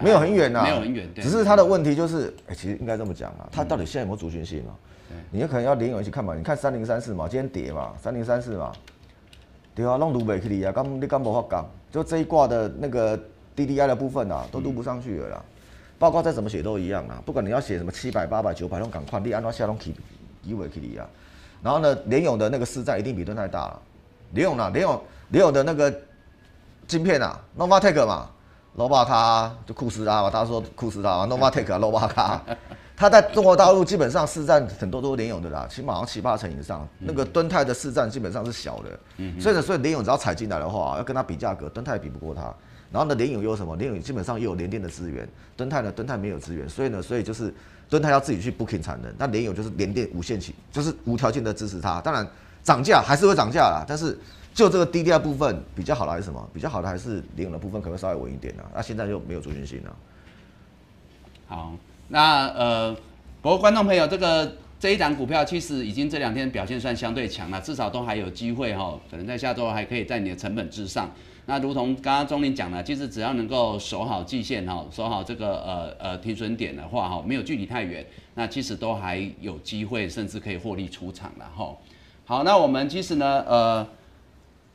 没有很远呐，没有很远，只是他的问题就是，哎，其实应该这么讲啊，他到底现在有没有主群性啊？你有可能要连友一起看嘛？你看三零三四嘛，今天跌嘛，三零三四嘛，对啊，弄读不起啊，刚你刚无法讲，就这一挂的那个 DDI 的部分啊，都读不上去了啦。报告再怎么写都一样啊，不管你要写什么七百、八百、九百，拢赶快，你按照下拢起，以为起啊。然后呢，联勇的那个市占一定比盾太大了。联勇呢，联勇联勇的那个。晶片啊，Novatek 嘛，Nova 卡就库斯拉嘛，他说库斯拉嘛，Novatek Nova 卡，他在中国大陆基本上市占很多都联咏的啦，起码七八成以上。那个敦泰的市占基本上是小的，所以呢，所以联咏只要踩进来的话，要跟他比价格，敦泰比不过他。然后呢，联咏又有什么？联咏基本上又有联电的资源，敦泰呢，敦泰没有资源，所以呢，所以就是敦泰要自己去 booking 产能，那联咏就是联电无限期，就是无条件的支持它。当然涨价还是会涨价啦，但是。就这个低调部分比较好的还是什么？比较好的还是领的部分可能稍微稳一点啊。那现在就没有主线性了。好，那呃，不过观众朋友，这个这一档股票其实已经这两天表现算相对强了，至少都还有机会哈，可能在下周还可以在你的成本之上。那如同刚刚钟林讲的，其实只要能够守好季线哈，守好这个呃呃停损点的话哈，没有距离太远，那其实都还有机会，甚至可以获利出场了哈。好，那我们其实呢呃。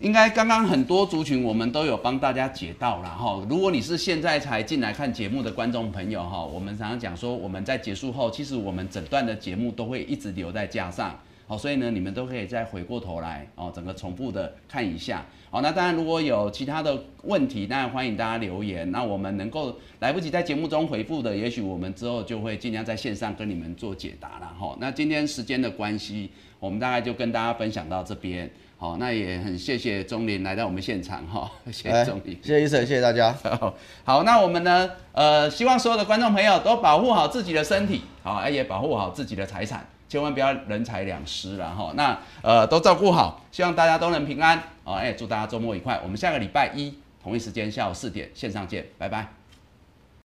应该刚刚很多族群我们都有帮大家解到了哈。如果你是现在才进来看节目的观众朋友哈，我们常常讲说我们在结束后，其实我们整段的节目都会一直留在架上好，所以呢，你们都可以再回过头来哦，整个重复的看一下。好，那当然如果有其他的问题，当然欢迎大家留言。那我们能够来不及在节目中回复的，也许我们之后就会尽量在线上跟你们做解答了哈。那今天时间的关系，我们大概就跟大家分享到这边。好，那也很谢谢钟林来到我们现场哈，谢谢钟林，谢谢医生，谢谢大家。*laughs* 好，那我们呢，呃，希望所有的观众朋友都保护好自己的身体，好，也保护好自己的财产。千万不要人财两失了哈，那呃都照顾好，希望大家都能平安哦，哎，祝大家周末愉快，我们下个礼拜一同一时间下午四点线上见，拜拜。